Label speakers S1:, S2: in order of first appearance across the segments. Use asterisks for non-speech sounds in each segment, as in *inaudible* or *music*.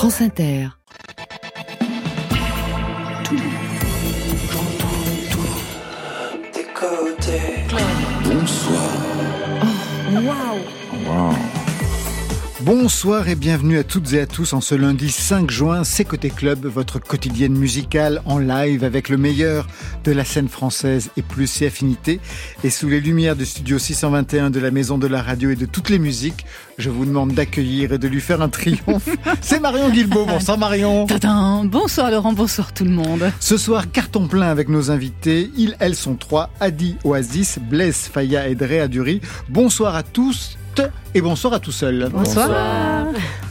S1: France Inter.
S2: Bonsoir.
S1: Waouh
S3: Bonsoir et bienvenue à toutes et à tous en ce lundi 5 juin, c'est Côté Club, votre quotidienne musicale en live avec le meilleur de la scène française et plus ses affinités. Et sous les lumières du studio 621 de la Maison de la Radio et de toutes les musiques, je vous demande d'accueillir et de lui faire un triomphe. *laughs* C'est Marion Guilbault. Bonsoir Marion.
S4: Tadam Bonsoir Laurent, bonsoir tout le monde.
S3: Ce soir, carton plein avec nos invités. Ils, elles sont trois. Adi Oasis, Blaise Faya et Drea Dury. Bonsoir à tous et bonsoir à tout seul.
S4: Bonsoir.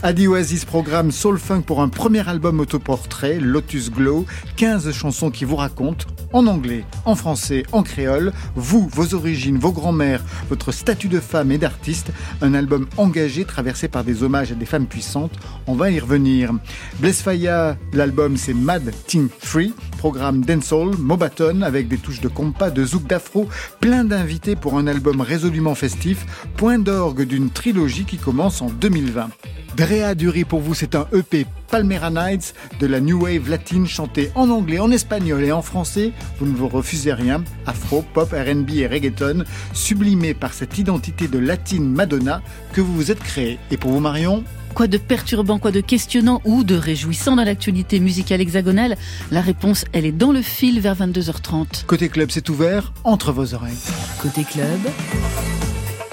S3: Adi Oasis programme Soul Funk pour un premier album autoportrait, Lotus Glow, 15 chansons qui vous racontent, en anglais, en français, en créole, vous, vos origines, vos grands-mères, votre statut de femme et d'artiste, un album engagé traversé par des hommages à des femmes puissantes, on va y revenir. Bless Faya, l'album c'est Mad Team 3, programme dancehall, Mobaton avec des touches de compas, de zouk d'afro, plein d'invités pour un album résolument festif, point d'orgue d'une trilogie qui commence en 2020. Drea Dury pour vous, c'est un EP Palmera Nights de la New Wave latine chanté en anglais, en espagnol et en français. Vous ne vous refusez rien. Afro, pop, RB et reggaeton, sublimé par cette identité de latine Madonna que vous vous êtes créé. Et pour vous, Marion?
S4: Quoi de perturbant, quoi de questionnant ou de réjouissant dans l'actualité musicale hexagonale? La réponse, elle est dans le fil vers 22h30.
S3: Côté club, c'est ouvert entre vos oreilles.
S1: Côté club,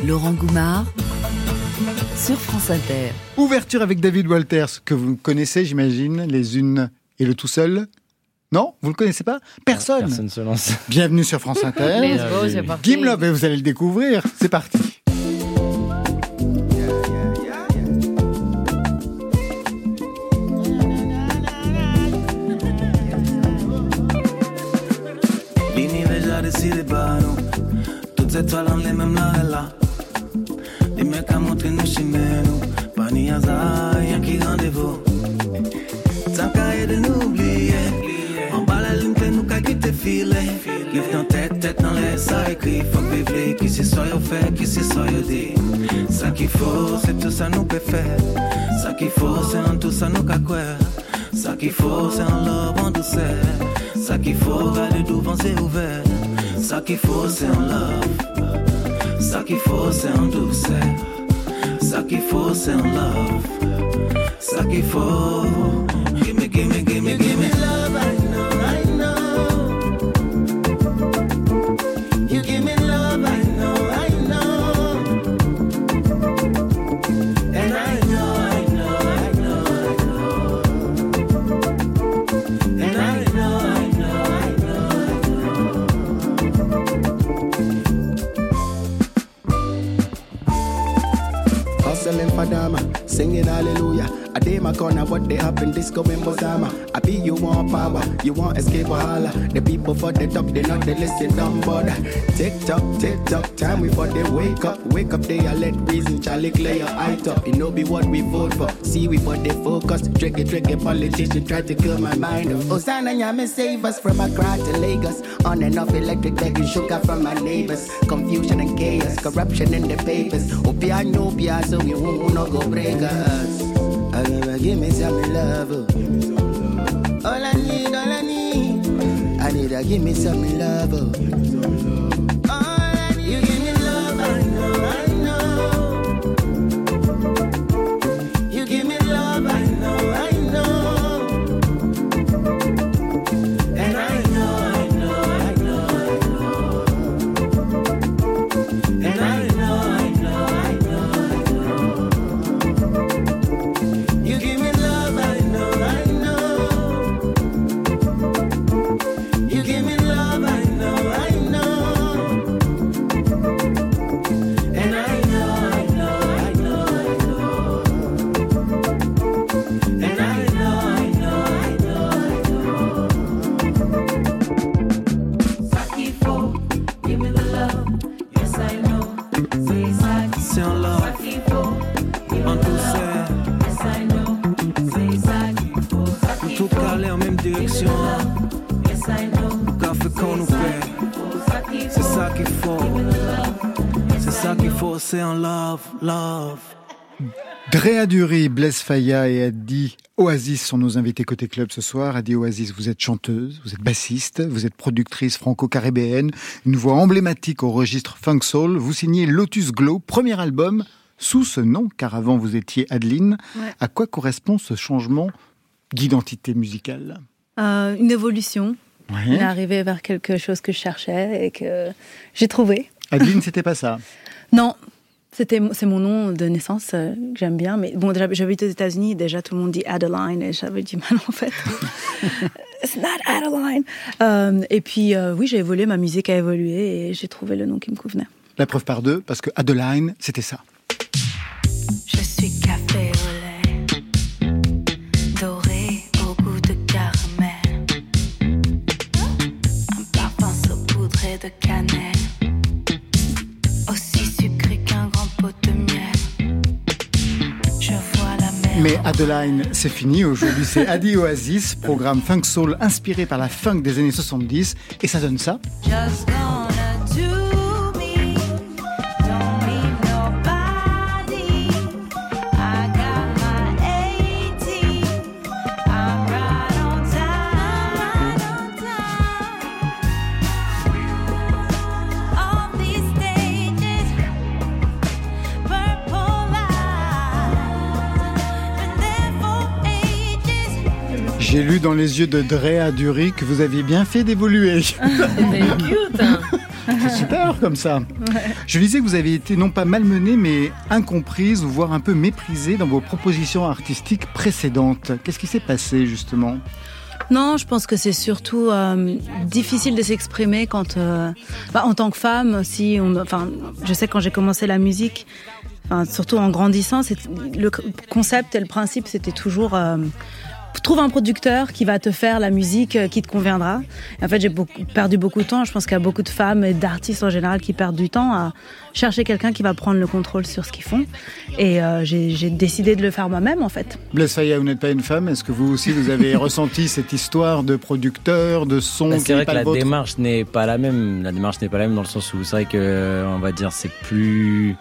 S1: Laurent Goumard sur France Inter.
S3: Ouverture avec David Walters, que vous connaissez, j'imagine, les unes et le tout seul. Non Vous le connaissez pas Personne.
S5: Personne se lance.
S3: Bienvenue sur France Inter.
S4: Let's go, c'est parti.
S3: Kim Love, et vous allez le découvrir. C'est parti.
S6: L'inivesa decide paro Toutes étoiles en les mêmes là et là Les mecs à montrer nous chimères Pas ni hasard, y'a qui rendez-vous Tant qu'à de nous oublier En bas la ligne, t'es nous qu'à quitter filet Livre dans tête, tête dans les ça écrit Faut vivre, qui c'est soit yo fait, qui c'est soit yo dit Ça qu'il tout ça nous peut faire Ça qu'il faut, c'est en tout ça qu'à love, en douceur Ça qu'il faut, garder devant c'est ouvert Ça qu'il faut, c'est en love Ça qu'il faut, c'est en douceur Ça qu'il faut, c'est en love. Ça qu'il faut Gimme, gimme, gimme, gimme
S7: Father, singing hallelujah. I day my corner, what they happen, disco in Bozama. I be you want power, you want escape or holla. The people for the top, they not they listen down bother. Tick tock, tick tock, time we for they wake up. Wake up, they are let reason, Charlie clear your eye top. It no be what we vote for. See we for they focus. Tricky, tricky politician try to kill my mind. Hosanna, Yami save us from a Accra to Lagos. On and off electric, begging sugar from my neighbors. Confusion and chaos, corruption in the papers. Opia, no, so we won't no go break us. I never give me some love. oh. All I need, all I need, I need to give me some love.
S6: C'est
S8: the love. Love,
S3: Drea Dury, Blaise Faya et Adi Oasis sont nos invités côté club ce soir. Adi Oasis, vous êtes chanteuse, vous êtes bassiste, vous êtes productrice franco-caribéenne, une voix emblématique au registre funk soul. Vous signez Lotus Glow, premier album sous ce nom, car avant vous étiez Adeline.
S9: Ouais.
S3: À quoi correspond ce changement d'identité musicale?
S9: Euh, une évolution,
S3: Ouais.
S9: une arrivée vers quelque chose que je cherchais et que j'ai trouvé.
S3: Adeline, *laughs* c'était pas ça?
S9: Non, c'était c'est mon nom de naissance euh, que j'aime bien, mais bon, déjà, j'habite aux États-Unis, déjà tout le monde dit Adeline et j'avais du mal en fait. *laughs* It's not Adeline. Euh, et puis euh, oui, j'ai évolué, ma musique a évolué et j'ai trouvé le nom qui me convenait.
S3: La preuve par deux, parce que Adeline, c'était ça.
S10: Je suis café au lait, doré au goût de caramel. Un parfum saupoudré de cannelle,
S3: Mais Adeline, c'est fini. Aujourd'hui, c'est Adi Oasis, programme funk soul inspiré par la funk des années 70. Et ça donne ça. J'ai lu dans les yeux de Drea Dury que vous aviez bien fait d'évoluer. *laughs*
S4: C'est cute. hein.
S3: C'est super comme ça. Je lisais que vous avez été non pas malmenée, mais incomprise ou voire un peu méprisée dans vos propositions artistiques précédentes. Qu'est-ce qui s'est passé justement?
S9: Non, je pense que c'est surtout euh, difficile de s'exprimer quand, euh, bah, en tant que femme, si on, enfin, je sais quand j'ai commencé la musique, enfin, surtout en grandissant, le concept et le principe, c'était toujours euh, trouve un producteur qui va te faire la musique euh, qui te conviendra. Et en fait, j'ai beaucoup, perdu beaucoup de temps. Je pense qu'il y a beaucoup de femmes et d'artistes en général qui perdent du temps à chercher quelqu'un qui va prendre le contrôle sur ce qu'ils font. Et euh, j'ai j'ai décidé de le faire moi-même, en fait.
S3: Blaise Faya, vous n'êtes pas une femme. Est-ce que vous aussi, vous avez *laughs* ressenti cette histoire de producteur, de son
S5: Bah,
S3: qui
S5: c'est vrai
S3: pas
S5: que la démarche n'est pas la même. La démarche n'est pas la même dans le sens où c'est vrai que, on va dire, c'est plus.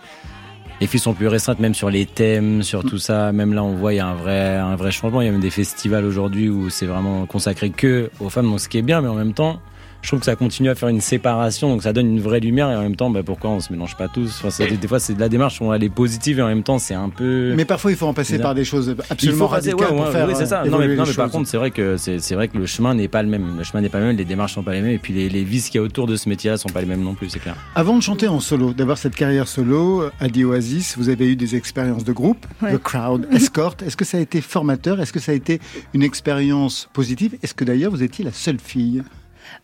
S5: Les filles sont plus restreintes, même sur les thèmes, sur tout ça. Même là, on voit, il y a un vrai, un vrai changement. Il y a même des festivals aujourd'hui où c'est vraiment consacré que aux femmes, donc ce qui est bien, mais en même temps, je trouve que ça continue à faire une séparation, donc ça donne une vraie lumière, et en même temps, bah, pourquoi on se mélange pas tous enfin, Des fois, c'est de la démarche où elle est positive, et en même temps, c'est un peu.
S3: Mais parfois, il faut en passer
S5: Bizarre.
S3: par des choses
S5: Il
S3: absolument
S5: faut passer-
S3: radicales
S5: ouais,
S3: pour
S5: ouais,
S3: faire
S5: oui, c'est ça.
S3: euh,
S5: Non mais,
S3: évoluer
S5: non, mais par contre, c'est vrai que c'est vrai que le chemin n'est pas le même. Le chemin n'est pas le même, les démarches sont pas les mêmes, et puis les, les vices qu'il y a autour de ce métier-là sont pas les mêmes non plus, c'est clair.
S3: Avant de chanter en solo, d'avoir cette carrière solo, Adi Oasis, vous avez eu des expériences de groupe,
S9: Ouais.
S3: The Crowd, *laughs* Escort. Est-ce que ça a été formateur? Est-ce que ça a été une expérience positive? Est-ce que d'ailleurs vous étiez la seule fille?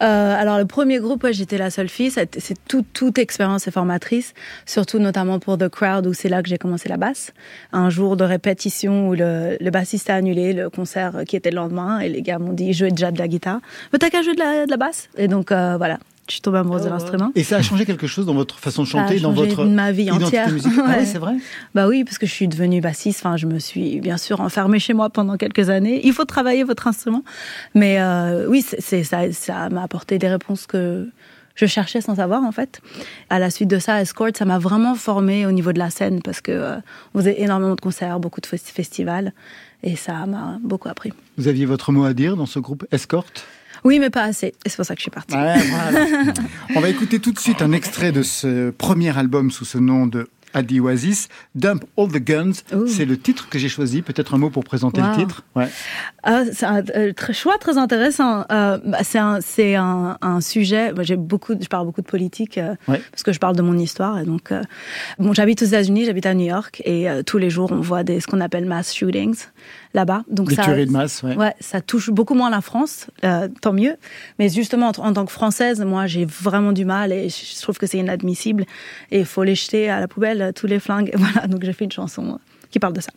S9: Euh, alors le premier groupe, ouais, j'étais la seule fille. C'est tout- toute expérience est formatrice, surtout notamment pour The Crowd où c'est là que j'ai commencé la basse. Un jour de répétition où le, le bassiste a annulé le concert qui était le lendemain et les gars m'ont dit jouez déjà de la guitare. Mais t'as qu'à jouer de la, de la basse. Et donc euh, voilà, je suis tombée amoureuse de l'instrument.
S3: Et ça a changé quelque chose dans votre façon de
S9: Ça a
S3: chanter, dans votre
S9: ma vie
S3: identité
S9: entière.
S3: musicale Ah
S9: Ouais.
S3: oui, c'est vrai
S9: Bah oui, parce que je suis devenue bassiste. Enfin, je me suis bien sûr enfermée chez moi pendant quelques années. Il faut travailler votre instrument, mais euh, oui, c'est ça, ça m'a apporté des réponses que je cherchais sans savoir en fait. À la suite de ça, Escort, ça m'a vraiment formée au niveau de la scène parce que euh, on faisait énormément de concerts, beaucoup de fes- festivals, et ça m'a beaucoup appris.
S3: Vous aviez votre mot à dire dans ce groupe Escort
S9: Oui, mais pas assez. Et c'est pour ça que je suis partie.
S3: Ouais, voilà. On va écouter tout de suite un extrait de ce premier album sous ce nom de Adi Oasis, Dump All the Guns. C'est le titre que j'ai choisi. Peut-être un mot pour présenter
S9: Wow.
S3: le titre. Ouais.
S9: Ah, c'est un euh, très, choix très intéressant. Euh, bah, c'est un, c'est un, un sujet. moi, j'ai beaucoup, je parle beaucoup de politique euh,
S3: Ouais.
S9: parce que je parle de mon histoire. Et donc, bon, j'habite aux États-Unis, j'habite à New York, et tous les jours on voit des ce qu'on appelle mass shootings là-bas. Donc
S3: Des
S9: ça,
S3: tueries de masse. Ouais.
S9: Ouais, ça touche beaucoup moins la France, euh, tant mieux. Mais justement, en, en tant que Française, moi, j'ai vraiment du mal et je trouve que c'est inadmissible. Et il faut les jeter à la poubelle, euh, tous les flingues. *laughs* Voilà, donc j'ai fait une chanson euh, qui parle de ça.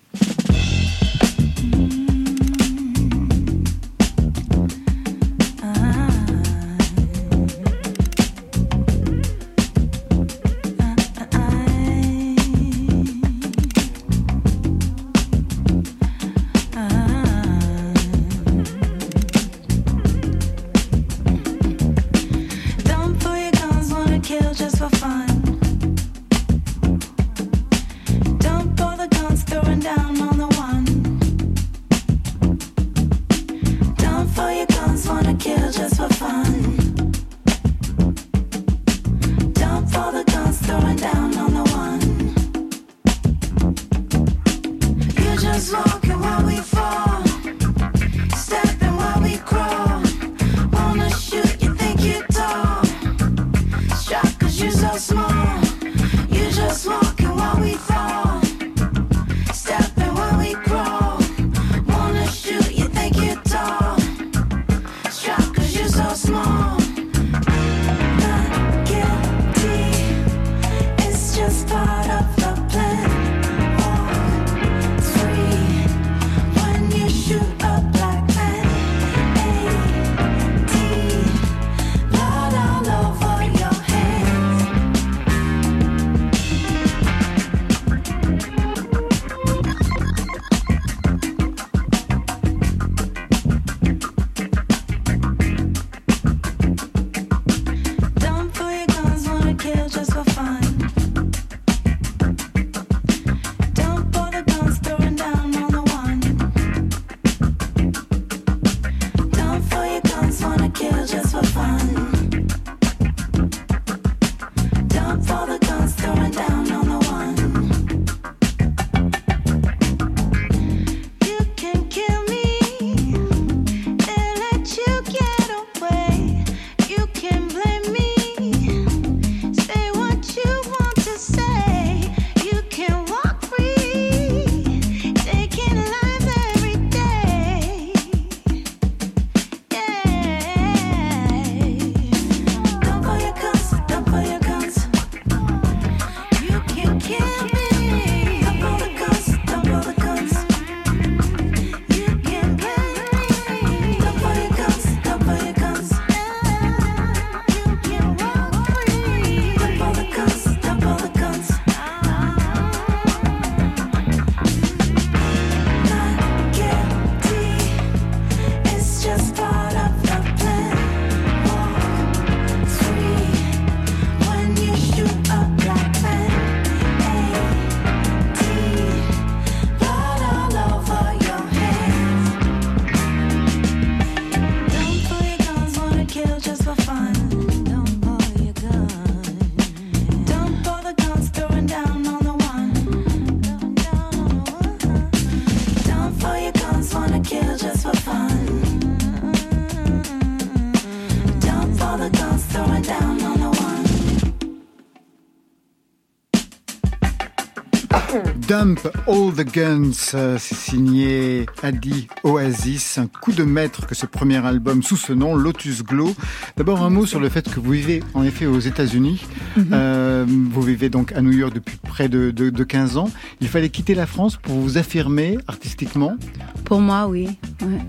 S10: All the Guns,
S3: euh, c'est signé Adi Oasis, un coup de maître que ce premier album sous ce nom, Lotus Glow. D'abord un mot sur le fait que vous vivez en effet aux États-Unis. Euh, vous vivez donc à New York depuis près de, de, de 15 ans. Il fallait quitter la France pour vous affirmer artistiquement.
S9: Pour moi, oui. ouais.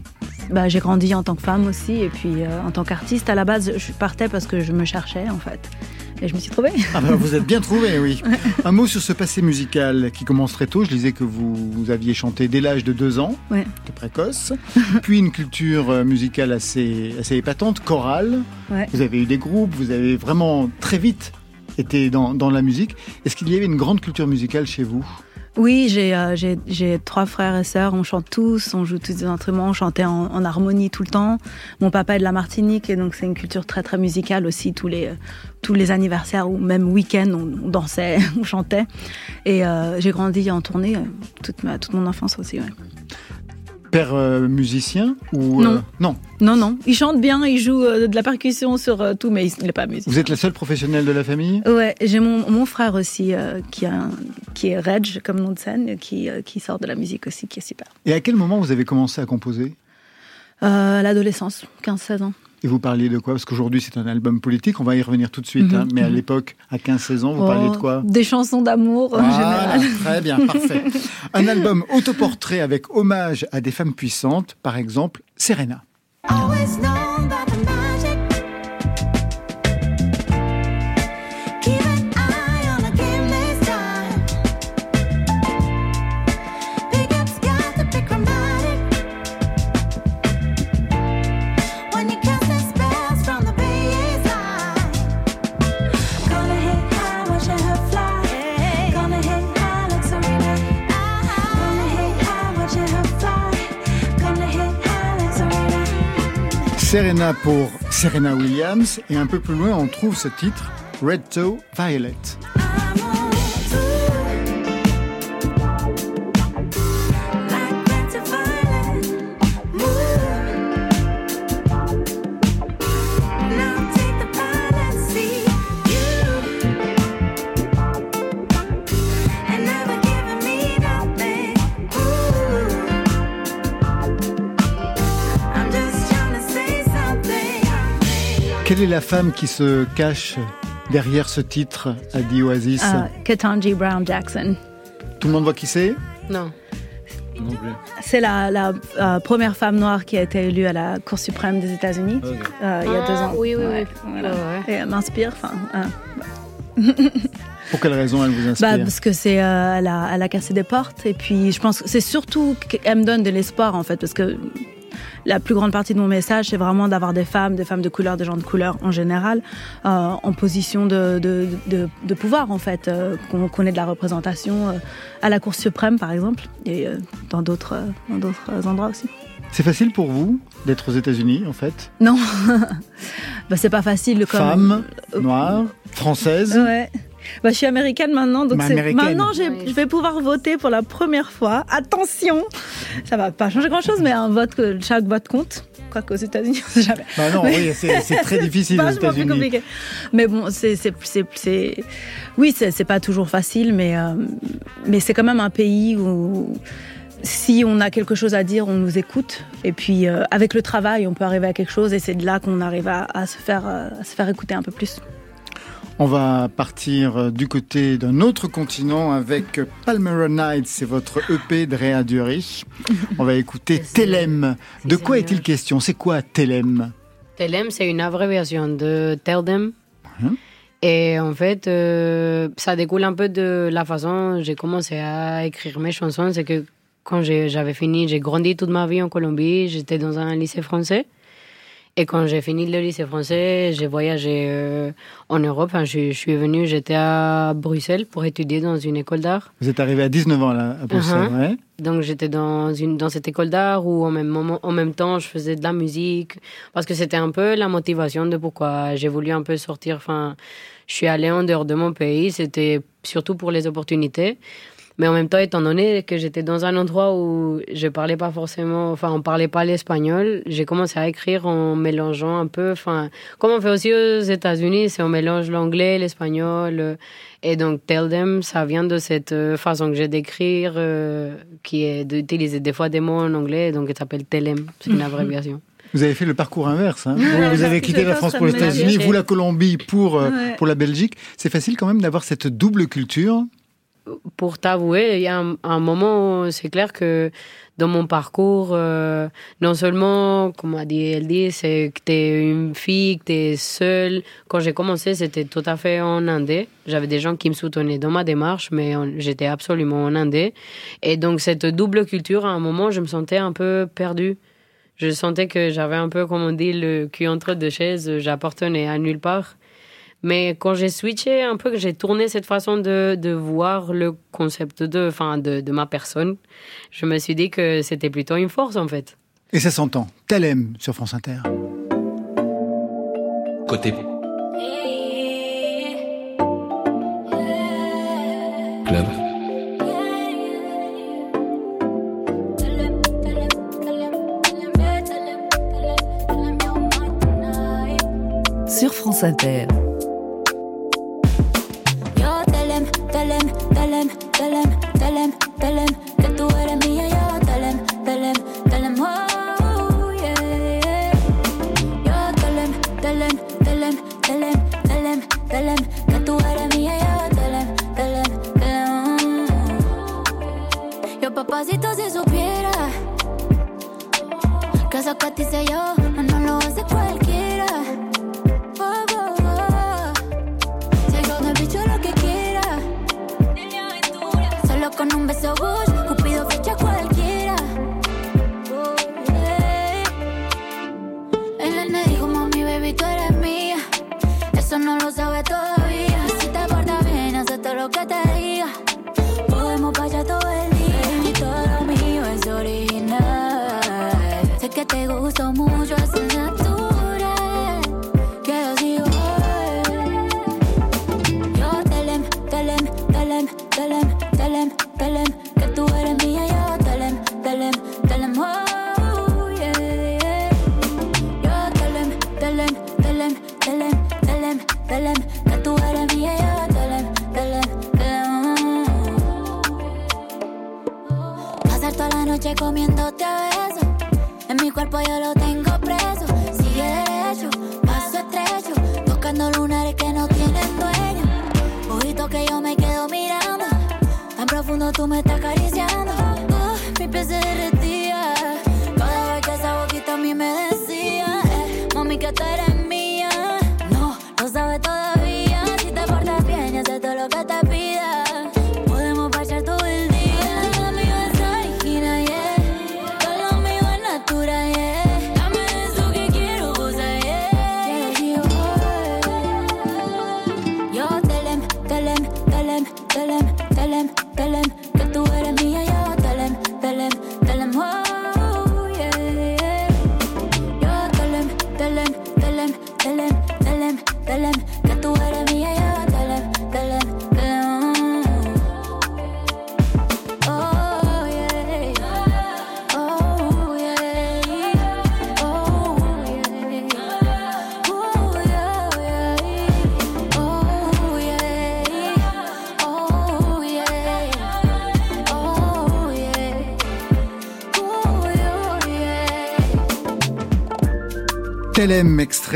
S9: Bah, j'ai grandi en tant que femme aussi, et puis euh, en tant qu'artiste. À la base, je partais parce que je me cherchais, en fait. Et je me suis trouvée.
S3: Ah ben, vous êtes bien trouvé, oui. Un mot sur ce passé musical qui commence très tôt. Je disais que vous, vous aviez chanté dès l'âge de deux ans,
S9: Ouais.
S3: de précoce. *laughs* Puis une culture euh, musicale assez, assez épatante, chorale.
S9: Ouais.
S3: Vous avez eu des groupes, vous avez vraiment très vite été dans, dans la musique. Est-ce qu'il y avait une grande culture musicale chez vous?
S9: Oui, j'ai euh, trois frères et sœurs, on chante tous, on joue tous des instruments, on chantait en, harmonie tout le temps. Mon papa est de la Martinique et donc c'est une culture très très musicale aussi, tous les, euh, tous les anniversaires ou même week-end, on, dansait, *laughs* on chantait. Et euh, j'ai grandi en tournée euh, toute, ma, toute mon enfance aussi.
S3: Père euh, musicien ou
S9: Non.
S3: non
S9: Non, non, il chante bien, il joue euh, de la percussion sur euh, tout, mais il n'est pas musicien.
S3: Vous êtes la seule professionnelle de la famille?
S9: Ouais, j'ai mon, mon frère aussi euh, qui, a un- qui est Reg comme nom de scène, qui, euh, qui sort de la musique aussi, qui est super.
S3: Et à quel moment vous avez commencé à composer?
S9: Euh, l'adolescence, 15-16 ans.
S3: Et vous parliez de quoi? Parce qu'aujourd'hui c'est un album politique, on va y revenir tout de suite.
S9: Mhm,
S3: hein. Mais à
S9: mhm.
S3: l'époque, à 15-16 ans, vous parliez de quoi?
S9: Oh, Des chansons d'amour en
S3: Voilà,
S9: général.
S3: très bien, parfait. *laughs* Un album autoportrait avec hommage à des femmes puissantes, par exemple Serena.
S10: Serena.
S3: Pour Serena Williams et un peu plus loin on trouve ce titre Red Toe Violet. Quelle est la femme qui se cache derrière ce titre a dit Oasis
S9: Euh, Ketanji Brown Jackson.
S3: Tout le monde voit qui c'est?
S11: Non.
S5: Non plus.
S9: C'est la, la, euh, première femme noire qui a été élue à la Cour suprême des États-Unis euh, il y a
S11: Ah,
S9: deux ans.
S11: oui, oui,
S9: Ouais,
S11: oui.
S9: voilà.
S11: Ouais, ouais.
S9: Et elle m'inspire. Enfin, euh, *laughs*
S3: Pour quelle raison elle vous
S9: bah,
S3: inspire
S9: parce que c'est, euh, elle, a, elle a cassé des portes. Et puis, je pense que c'est surtout qu'elle me donne de l'espoir, en fait, parce que la plus grande partie de mon message, c'est vraiment d'avoir des femmes, des femmes de couleur, des gens de couleur en général, euh, en position de, de, de, de pouvoir, en fait, euh, qu'on qu'on ait de la représentation euh, à la Cour suprême, par exemple, et dans d'autres endroits aussi.
S3: C'est facile pour vous d'être aux États-Unis en fait?
S9: Non, *laughs* bah, c'est pas facile. Comme...
S3: Femme, noire, française?
S9: Ouais. Bah, je suis américaine maintenant, donc
S3: américaine.
S9: maintenant
S11: Oui.
S9: je vais pouvoir voter pour la première fois. Attention, ça va pas changer grand-chose, mais un vote, que chaque vote compte. Quoi qu'aux États-Unis, *laughs* on sait jamais.
S3: Bah non,
S9: Mais-
S3: oui, c'est c'est très difficile *laughs* aux États-Unis.
S9: compliqué. Mais bon, c'est, c'est, c'est, c'est- oui, c'est, c'est pas toujours facile, mais, euh, mais c'est quand même un pays où si on a quelque chose à dire, on nous écoute. Et puis, euh, avec le travail, on peut arriver à quelque chose, et c'est de là qu'on arrive à, à se faire, euh, à se faire écouter un peu plus.
S3: On va partir euh, du côté d'un autre continent avec Palmera Nights, c'est votre EP de Réa Dury. On va écouter *laughs* Telem. De quoi est-il question? C'est quoi Telem
S11: Telem, c'est une abréviation de Tell Them.
S3: Mhm.
S11: Et en fait, euh, ça découle un peu de la façon dont j'ai commencé à écrire mes chansons. C'est que quand j'avais fini, j'ai grandi toute ma vie en Colombie, j'étais dans un lycée français. Et quand j'ai fini le lycée français, j'ai voyagé euh, en Europe. Enfin, je, je suis venue, j'étais à Bruxelles pour étudier dans une école d'art.
S3: Vous êtes arrivé à 19 ans là, à Bruxelles,
S11: Mhm.
S3: ouais
S11: Donc j'étais dans une dans cette école d'art où en même moment en même temps je faisais de la musique parce que c'était un peu la motivation de pourquoi j'ai voulu un peu sortir enfin je suis allée en dehors de mon pays c'était surtout pour les opportunités mais en même temps étant donné que j'étais dans un endroit où je parlais pas forcément enfin on parlait pas l'espagnol j'ai commencé à écrire en mélangeant un peu enfin comme on fait aussi aux États-Unis c'est on mélange l'anglais l'espagnol euh, et donc, tell them, ça vient de cette euh, façon que j'ai d'écrire, euh, qui est d'utiliser des fois des mots en anglais, donc elle s'appelle telem, c'est une *laughs* abréviation.
S3: Vous avez fait le parcours inverse. Hein vous, avez quitté la France
S9: ce
S3: pour les États-Unis, vous la Colombie pour,
S9: Ouais.
S3: pour la Belgique. C'est facile quand même d'avoir cette double culture.
S11: Pour t'avouer, il y a un, moment c'est clair que dans mon parcours, euh, non seulement, comme a dit elle dit, c'est que t'es une fille, que t'es seule. Quand j'ai commencé, c'était tout à fait en indé. J'avais des gens qui me soutenaient dans ma démarche, mais j'étais absolument en indé. Et donc, cette double culture, à un moment, je me sentais un peu perdue. Je sentais que j'avais un peu, comme on dit, le cul entre deux chaises. J'appartenais à nulle part. Mais quand j'ai switché un peu, que j'ai tourné cette façon de, de voir le concept de, enfin, de, de ma personne, je me suis dit que c'était plutôt une force en fait.
S3: Et ça s'entend. Telem sur France Inter.
S1: Côté club.
S12: Sur France Inter.
S1: 求めたか
S3: り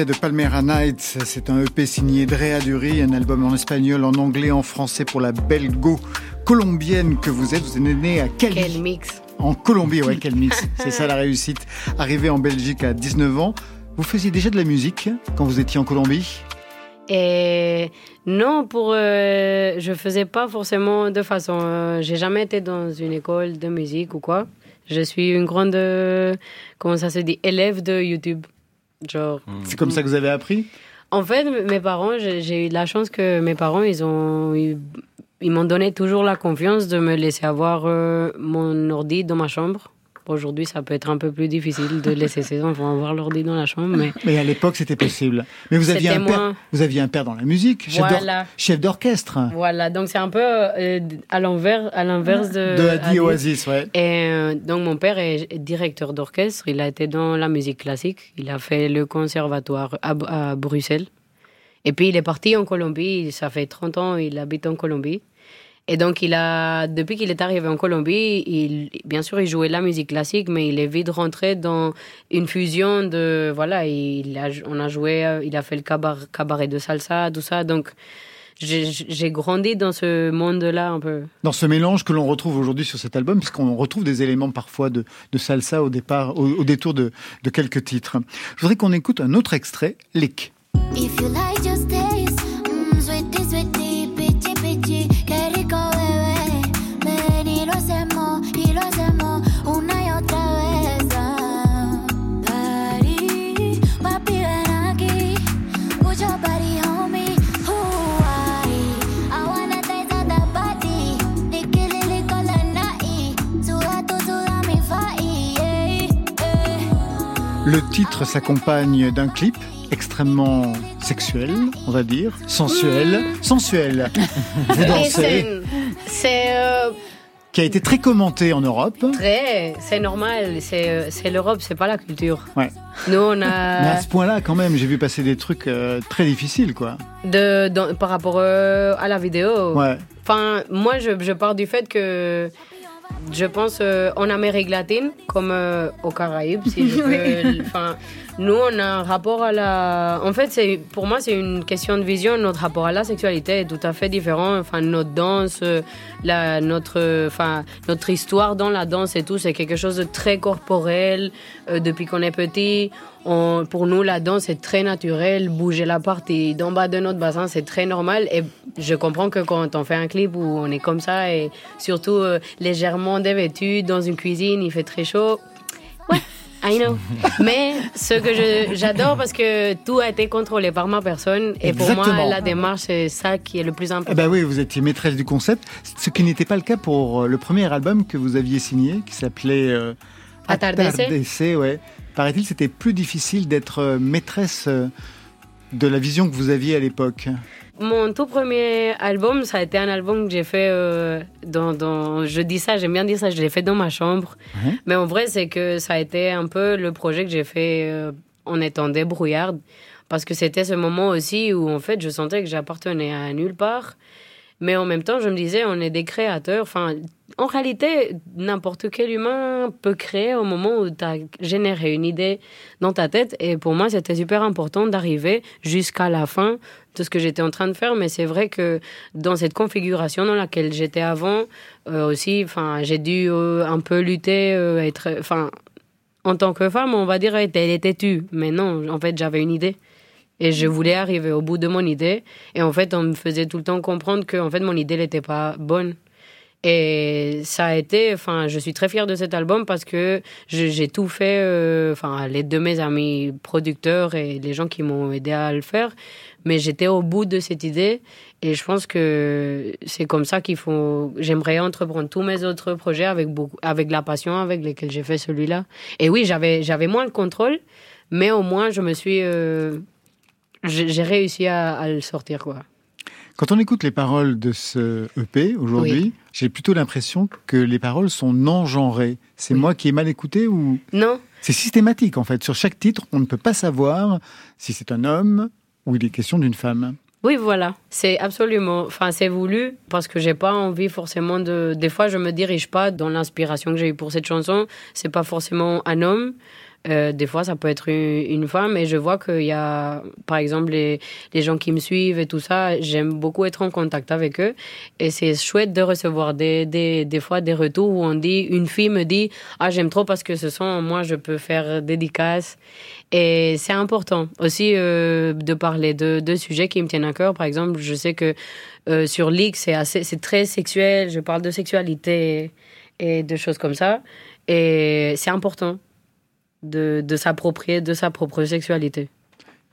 S3: extrait de Palmera Nights, c'est un EP signé Drea Dury, un album en espagnol, en anglais, en français pour la belgo colombienne que vous êtes. Vous êtes né à Cali.
S11: Quel mix.
S3: En Colombie, ouais, quel mix. C'est ça la réussite. Arrivé en Belgique à 19 ans, vous faisiez déjà de la musique quand vous étiez en Colombie?
S11: Et non, pour, euh, je faisais pas forcément de façon. euh, J'ai jamais été dans une école de musique ou quoi. Je suis une grande, euh, comment ça se dit, élève de YouTube. Genre.
S3: C'est comme ça que vous avez appris?
S11: En fait, mes parents, j'ai eu de la chance que mes parents, ils ont, ils, ils m'ont donné toujours la confiance de me laisser avoir euh, mon ordi dans ma chambre. Aujourd'hui, ça peut être un peu plus difficile de laisser ses enfants avoir l'ordi dans la chambre, mais
S3: Mais à l'époque, c'était possible. Mais vous aviez, un père,
S11: moins.
S3: vous aviez un père dans la musique,
S11: Voilà.
S3: chef d'orchestre
S11: voilà. Donc c'est un peu euh, à l'envers, à l'inverse de.
S3: de Adi
S11: Adi.
S3: Oasis, ouais.
S11: Et euh, donc mon père est directeur d'orchestre. Il a été dans la musique classique. Il a fait le conservatoire à, à Bruxelles. Et puis il est parti en Colombie. Ça fait 30 ans il habite en Colombie. Et donc il a, depuis qu'il est arrivé en Colombie, il, bien sûr il jouait la musique classique, mais il est vite rentré dans une fusion de voilà. Il a, on a joué, euh, il a fait le cabaret, cabaret de salsa, tout ça. Donc j'ai j'ai grandi dans ce monde-là un peu.
S3: Dans ce mélange que l'on retrouve aujourd'hui sur cet album, puisqu'on retrouve des éléments parfois de, de salsa au départ, au, au détour de, de quelques titres. Je voudrais qu'on écoute un autre extrait, Lick.
S1: If you like just
S3: Le titre s'accompagne d'un clip extrêmement sexuel, on va dire, sensuel, sensuel. Vous dansez,
S11: c'est- C'est euh,
S3: qui a été très commenté en Europe.
S11: très, c'est normal. C'est c'est l'Europe, c'est pas la culture.
S3: Ouais.
S11: Nous, on
S3: Mais
S11: a
S3: à ce point-là, quand même, j'ai vu passer des trucs euh, très difficiles, quoi.
S11: de, dans- par rapport euh, à la vidéo.
S3: Ouais.
S11: Enfin, moi, je, je pars du fait que je pense euh, en Amérique latine, comme euh, aux Caraïbes, si je *laughs* peux. Nous, on a un rapport à la. En fait, c'est pour moi, c'est une question de vision. Notre rapport à la sexualité est tout à fait différent. Enfin, notre danse, euh, la, notre, enfin, notre histoire dans la danse et tout, c'est quelque chose de très corporel. Euh, depuis qu'on est petit, on- pour nous, la danse est très naturelle. Bouger la partie d'en bas de notre bassin, c'est très normal. Et je comprends que quand on fait un clip où on est comme ça et surtout euh, légèrement dévêtu dans une cuisine, il fait très chaud. Ouais, *laughs* I know. *laughs* Mais ce que j'adore parce que tout a été contrôlé par ma personne et pour
S3: Exactement.
S11: moi la démarche c'est ça qui est le plus
S3: Eh
S11: important.
S3: ben oui, vous étiez maîtresse du concept, ce qui n'était pas le cas pour euh, le premier album que vous aviez signé, qui s'appelait euh.
S11: Atardece,
S3: ouais. Paraît-il, c'était plus difficile d'être euh, maîtresse euh, de la vision que vous aviez à l'époque.
S11: Mon tout premier album, ça a été un album que j'ai fait euh, dans, dans- Je dis ça, j'aime bien dire ça, je l'ai fait dans ma chambre. Mais en vrai, c'est que ça a été un peu le projet que j'ai fait euh, en étant débrouillarde. Parce que c'était ce moment aussi où, en fait, je sentais que j'appartenais à nulle part. Mais en même temps, je me disais, on est des créateurs. Enfin, en réalité, n'importe quel humain peut créer au moment où tu as généré une idée dans ta tête. Et pour moi, c'était super important d'arriver jusqu'à la fin de ce que j'étais en train de faire. Mais c'est vrai que dans cette configuration dans laquelle j'étais avant, euh, aussi, j'ai dû euh, un peu lutter, euh, être, en tant que femme, on va dire, elle était têtue. Mais non, en fait, j'avais une idée. Et je voulais arriver au bout de mon idée. Et en fait, on me faisait tout le temps comprendre que en fait, mon idée n'était pas bonne. Et ça a été, enfin, je suis très fière de cet album parce que j'ai tout fait, euh, enfin, à l'aide de mes amis producteurs et les gens qui m'ont aidé à le faire. Mais j'étais au bout de cette idée et je pense que c'est comme ça qu'il faut. J'aimerais entreprendre tous mes autres projets avec beaucoup, avec la passion avec lesquels j'ai fait celui-là. Et oui, j'avais, j'avais moins le contrôle, mais au moins je me suis, euh, j'ai réussi à, à le sortir, quoi.
S3: Quand on écoute les paroles de ce EP aujourd'hui,
S11: Oui.
S3: j'ai plutôt l'impression que les paroles sont non genrées. C'est moi qui ai mal écouté ou
S11: Non,
S3: c'est systématique en fait. Sur chaque titre, on ne peut pas savoir si c'est un homme ou il est question d'une femme.
S11: Oui, voilà. C'est absolument. Enfin, c'est voulu parce que j'ai pas envie forcément de. Des fois, je me dirige pas dans l'inspiration que j'ai eue pour cette chanson. C'est pas forcément un homme. Euh, des fois, ça peut être une, femme. Et je vois qu'il y a, par exemple, les, les gens qui me suivent et tout ça. J'aime beaucoup être en contact avec eux. Et c'est chouette de recevoir des, des, des fois des retours où on dit, une fille me dit, ah, j'aime trop parce que ce sont, moi, je peux faire dédicace. Et c'est important aussi euh, de parler de, de sujets qui me tiennent à cœur. Par exemple, je sais que euh, sur Leaks, c'est assez, c'est très sexuel. Je parle de sexualité et de choses comme ça. Et c'est important de, de s'approprier de sa propre sexualité.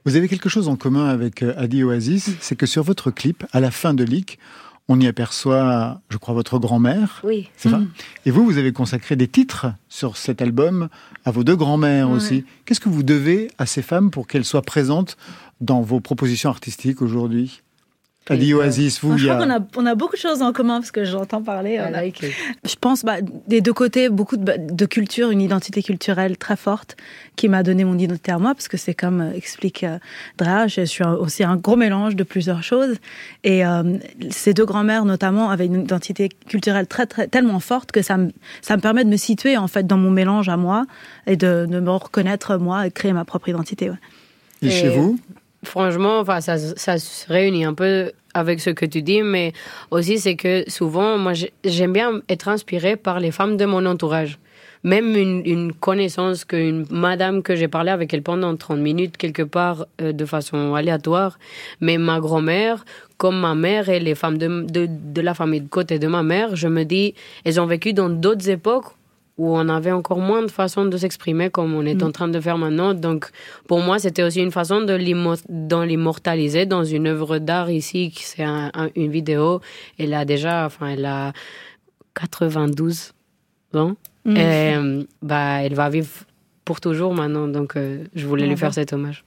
S3: Vous avez quelque chose en commun avec euh, Adi Oasis, c'est que sur votre clip, à la fin de Leak, on y aperçoit, je crois, votre grand-mère.
S11: Oui.
S3: C'est ça Et vous, vous avez consacré des titres sur cet album à vos deux grands-mères aussi. Qu'est-ce que vous devez à ces femmes pour qu'elles soient présentes dans vos propositions artistiques aujourd'hui? Adi Oasis, vous,
S9: je crois qu'on a, on a beaucoup de choses en commun parce que j'entends parler.
S11: I
S9: on a-
S11: like it.
S9: Je pense bah, des deux côtés, beaucoup de, bah, de culture, une identité culturelle très forte qui m'a donné mon identité à moi, parce que c'est comme euh, explique euh, Drea, je suis un- aussi un gros mélange de plusieurs choses. Et euh, ces deux grands-mères, notamment, avaient une identité culturelle très, très, tellement forte que ça me, ça me permet de me situer en fait dans mon mélange à moi et de, de me reconnaître moi et créer ma propre identité. ouais.
S3: Et chez vous?
S11: Franchement, enfin, ça, ça se réunit un peu avec ce que tu dis, mais aussi c'est que souvent, moi, j'ai- j'aime bien être inspirée par les femmes de mon entourage. Même une, une connaissance, qu'une madame que j'ai parlé avec elle pendant 30 minutes, quelque part, euh, de façon aléatoire. Mais ma grand-mère, comme ma mère et les femmes de, de la famille de côté de ma mère, je me dis, elles ont vécu dans d'autres époques où on avait encore moins de façons de s'exprimer comme on est en train de faire maintenant. Donc, pour moi, c'était aussi une façon de l'immortaliser dans une œuvre d'art ici, qui c'est un- un- une vidéo. Elle a déjà, enfin, elle a 92 ans.
S9: Mm.
S11: Et, euh, bah, elle va vivre pour toujours maintenant. Donc, euh, je voulais lui faire cet hommage.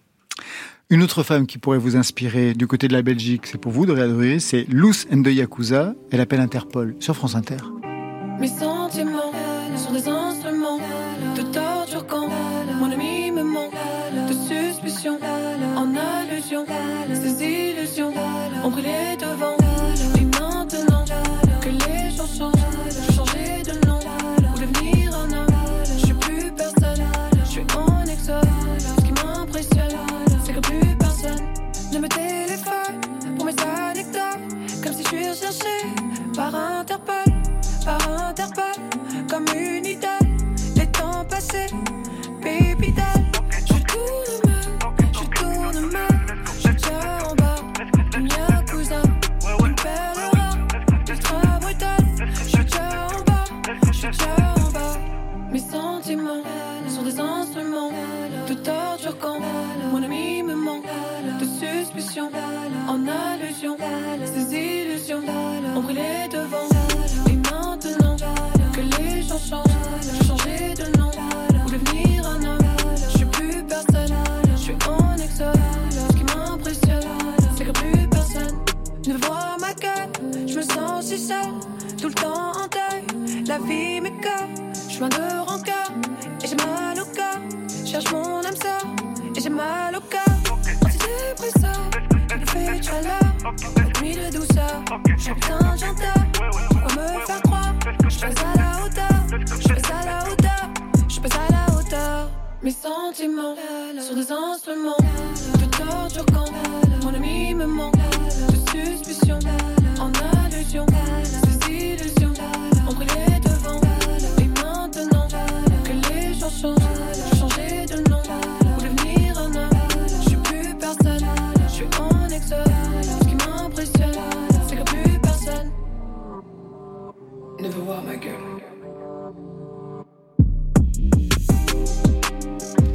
S3: Une autre femme qui pourrait vous inspirer du côté de la Belgique, c'est pour vous de réadorer, c'est Luce Yakuza. Elle appelle Interpol sur France Inter.
S13: Mes sentiments Ces illusions ont brûlé devant. Et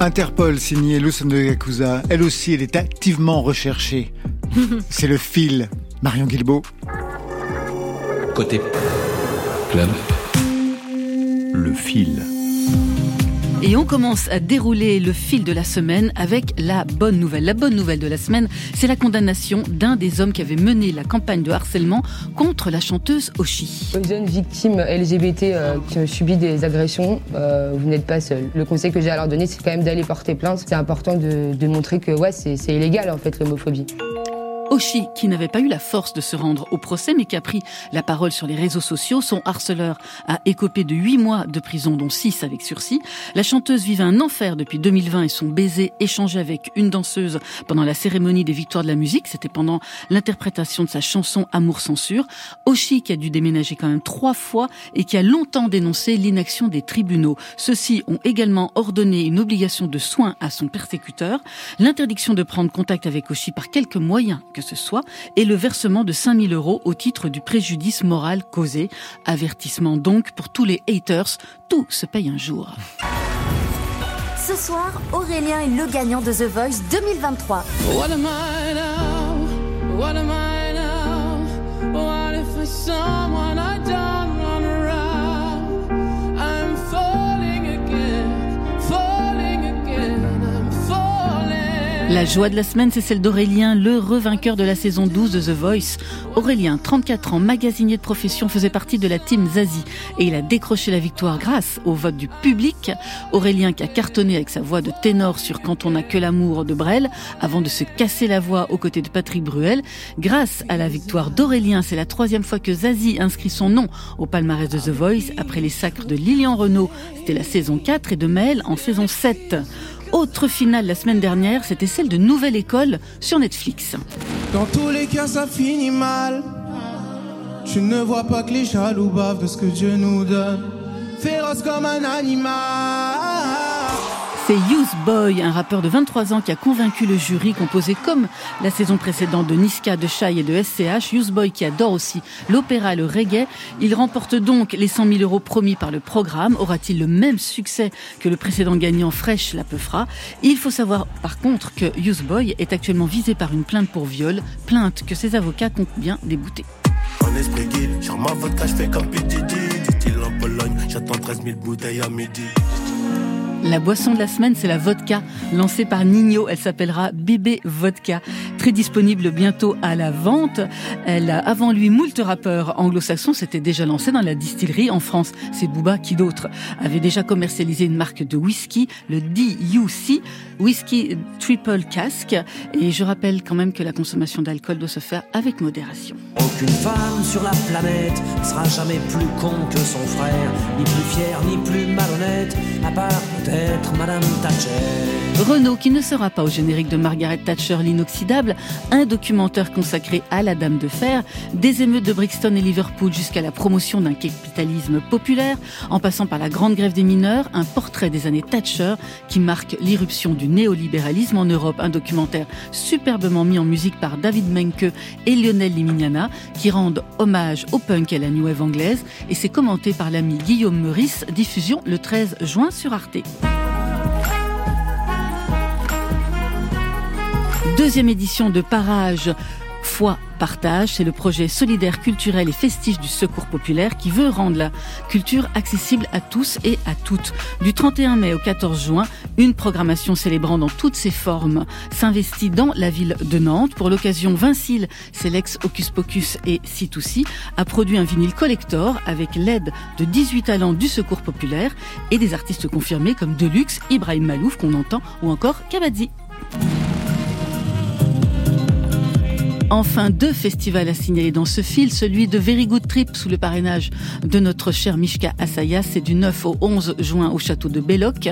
S3: Interpol signé Lucien de Yakuza. Elle aussi, elle est activement recherchée. *laughs* C'est le fil. Marion Guilbeault.
S14: Côté club, le fil.
S4: Et on commence à dérouler le fil de la semaine avec la bonne nouvelle. La bonne nouvelle de la semaine, c'est la condamnation d'un des hommes qui avait mené la campagne de harcèlement contre la chanteuse Oshi.
S15: Aux jeunes victimes LGBT euh, qui ont subi des agressions, euh, vous n'êtes pas seul. Le conseil que j'ai à leur donner, c'est quand même d'aller porter plainte. C'est important de, de montrer que ouais, c'est illégal en fait l'homophobie.
S4: Oshi, qui n'avait pas eu la force de se rendre au procès, mais qui a pris la parole sur les réseaux sociaux, son harceleur a écopé de 8 mois de prison, dont 6 avec sursis. La chanteuse vivait un enfer depuis 2020 et son baiser échangé avec une danseuse pendant la cérémonie des victoires de la musique. C'était pendant l'interprétation de sa chanson Amour censure. Oshi, qui a dû déménager quand même trois fois et qui a longtemps dénoncé l'inaction des tribunaux. Ceux-ci ont également ordonné une obligation de soins à son persécuteur, l'interdiction de prendre contact avec Oshi par quelque moyen que ce soit, et le versement de 5000 euros au titre du préjudice moral causé. Avertissement donc pour tous les haters, tout se paye un jour.
S16: Ce soir, Aurélien est le gagnant de The Voice 2023.
S13: What am I now? What am I now? What if I
S4: La joie de la semaine, c'est celle d'Aurélien, le revainqueur de la saison 12 de The Voice. Aurélien, 34 ans, magasinier de profession, faisait partie de la team Zazie et il a décroché la victoire grâce au vote du public. Aurélien qui a cartonné avec sa voix de ténor sur Quand on n'a que l'amour de Brel avant de se casser la voix aux côtés de Patrick Bruel. Grâce à la victoire d'Aurélien, c'est la troisième fois que Zazie inscrit son nom au palmarès de The Voice après les sacres de Lilian Renault. C'était la saison 4 et de Maël en saison 7. Autre finale la semaine dernière, c'était celle de Nouvelle École sur Netflix.
S17: Dans tous les cas, ça finit mal. Tu ne vois pas que les jaloux bavent de ce que Dieu nous donne. Féroce comme un animal.
S4: C'est Youth Boy, un rappeur de 23 ans qui a convaincu le jury, composé comme la saison précédente de Niska, de Shai et de SCH. Youth Boy qui adore aussi l'opéra et le reggae. Il remporte donc les 100 000 euros promis par le programme. Aura-t-il le même succès que le précédent gagnant Fresh la Peufra? Il faut savoir par contre que Youth Boy est actuellement visé par une plainte pour viol, plainte que ses avocats comptent bien débouter.
S18: En esprit guide, sur ma vodka, je fais comme P.D.D. Dit-il en Pologne, j'attends 13 000 bouteilles à midi.
S4: La boisson de la semaine, c'est la vodka, lancée par Nino. Elle s'appellera Bébé Vodka. Très disponible bientôt à la vente. Elle a, avant lui, moult rappeurs anglo-saxons s'était déjà lancé dans la distillerie en France. C'est Booba qui d'autre avait déjà commercialisé une marque de whisky, le DUC, Whisky Triple Cask. Et je rappelle quand même que la consommation d'alcool doit se faire avec modération.
S6: Aucune femme sur la planète sera jamais plus con que son frère, ni plus fier, ni plus malhonnête, à part Madame Thatcher.
S4: Renault, qui ne sera pas au générique de Margaret Thatcher l'inoxydable, un documentaire consacré à la Dame de Fer, des émeutes de Brixton et Liverpool jusqu'à la promotion d'un capitalisme populaire, en passant par la grande grève des mineurs, un portrait des années Thatcher qui marque l'irruption du néolibéralisme en Europe, un documentaire superbement mis en musique par David Menke et Lionel Limignana, qui rendent hommage au punk et à la new wave anglaise, et c'est commenté par l'ami Guillaume Meurice, diffusion le 13 juin sur Arte. Deuxième édition de Parage Foi Partage, c'est le projet solidaire, culturel et festif du Secours populaire qui veut rendre la culture accessible à tous et à toutes. Du 31 mai au 14 juin, une programmation célébrant dans toutes ses formes s'investit dans la ville de Nantes. Pour l'occasion, Vincile, c'est l'ex Hocus Pocus et C2C, a produit un vinyle collector avec l'aide de 18 talents du Secours populaire et des artistes confirmés comme Deluxe, Ibrahim Malouf qu'on entend ou encore Kabadzi. Enfin, deux festivals à signaler dans ce fil, celui de Very Good Trip sous le parrainage de notre cher Mishka Asaya, c'est du 9 au 11 juin au château de Belloc,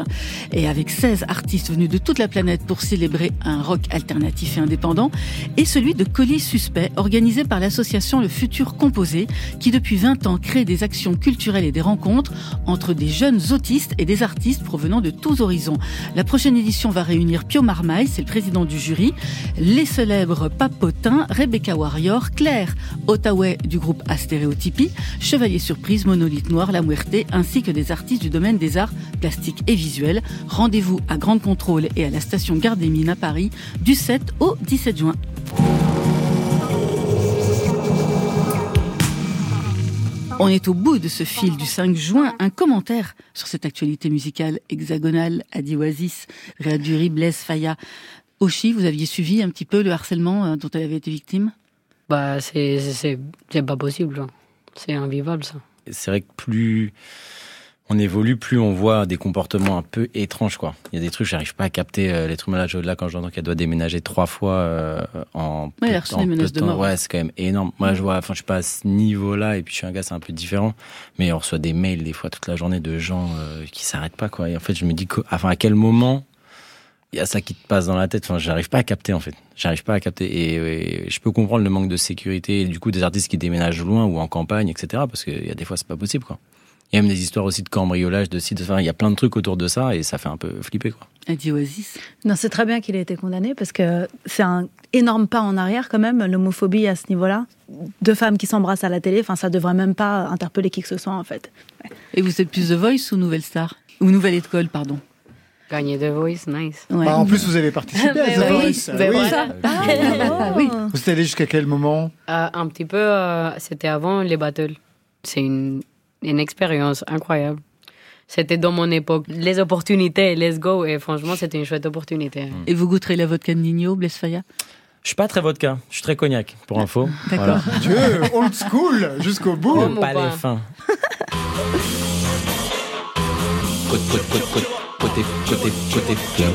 S4: et avec 16 artistes venus de toute la planète pour célébrer un rock alternatif et indépendant, et celui de Colis Suspect, organisé par l'association Le Futur Composé, qui depuis 20 ans crée des actions culturelles et des rencontres entre des jeunes autistes et des artistes provenant de tous horizons. La prochaine édition va réunir Pio Marmaille, c'est le président du jury, les célèbres Papotins, Rebecca Warrior, Claire Ottaway du groupe Astéréotypie, Chevalier Surprise, Monolithe Noir, La Muerte, ainsi que des artistes du domaine des arts plastiques et visuels. Rendez-vous à Grande Contrôle et à la station Gare des Mines à Paris du 7 au 17 juin. On est au bout de ce fil du 5 juin. Un commentaire sur cette actualité musicale hexagonale. Adi Oasis, Réa Dury, Blaise Faya. Oshi, vous aviez suivi un petit peu le harcèlement euh, dont elle avait été victime?
S11: Bah, c'est- c'est c'est- c'est pas possible. hein. C'est invivable, ça.
S5: c'est vrai que plus on évolue, plus on voit des comportements un peu étranges, quoi. Il y a des trucs, j'arrive pas à capter euh, les trucs malades. Là, quand j'entends qu'elle doit déménager trois fois euh, en.
S4: Ouais, elle a
S5: peu-
S4: reçu
S5: en
S4: des
S5: peu
S4: menaces de
S5: temps.
S4: mort.
S5: Ouais, c'est quand même énorme. Moi, je vois, enfin, je suis pas à ce niveau-là, et puis je suis un gars, c'est un peu différent. Mais on reçoit des mails des fois toute la journée de gens euh, qui s'arrêtent pas, quoi. Et en fait, je me dis, que, enfin, à quel moment il y a ça qui te passe dans la tête. Enfin, j'arrive pas à capter en fait. J'arrive pas à capter. Et, et je peux comprendre le manque de sécurité. Et du coup, des artistes qui déménagent loin ou en campagne, etc. Parce qu'il y a des fois, c'est pas possible, quoi. Il y a même des histoires aussi de cambriolage, de sites. Enfin, il y a plein de trucs autour de ça et ça fait un peu flipper, quoi.
S4: Adi Oasis?
S9: Non, c'est très bien qu'il ait été condamné parce que c'est un énorme pas en arrière quand même, l'homophobie à ce niveau-là. Deux femmes qui s'embrassent à la télé, enfin ça devrait même pas interpeller qui que ce soit en fait.
S4: Et vous êtes plus The Voice ou Nouvelle Star? Ou Nouvelle École, pardon?
S11: Gagner The Voice, nice.
S4: Ouais.
S3: Bah, en plus, vous avez participé à *laughs* The
S11: oui,
S3: Voice.
S11: ben
S3: Oui.
S11: voilà. *laughs*
S9: Ah,
S11: oui.
S3: Vous êtes allé jusqu'à quel moment
S11: Euh, un petit peu, euh, c'était avant les battles. C'est une, une expérience incroyable. C'était dans mon époque. Les opportunités, let's go. Et franchement, c'était une chouette opportunité.
S4: Et vous goûterez la vodka de Nino, Blaise Faya?
S5: Je suis pas très vodka. Je suis très cognac, pour info.
S4: D'accord. *laughs*
S3: Dieu, old school, jusqu'au bout.
S5: Le palais fin.
S14: Côté, côté, côté, côté, club.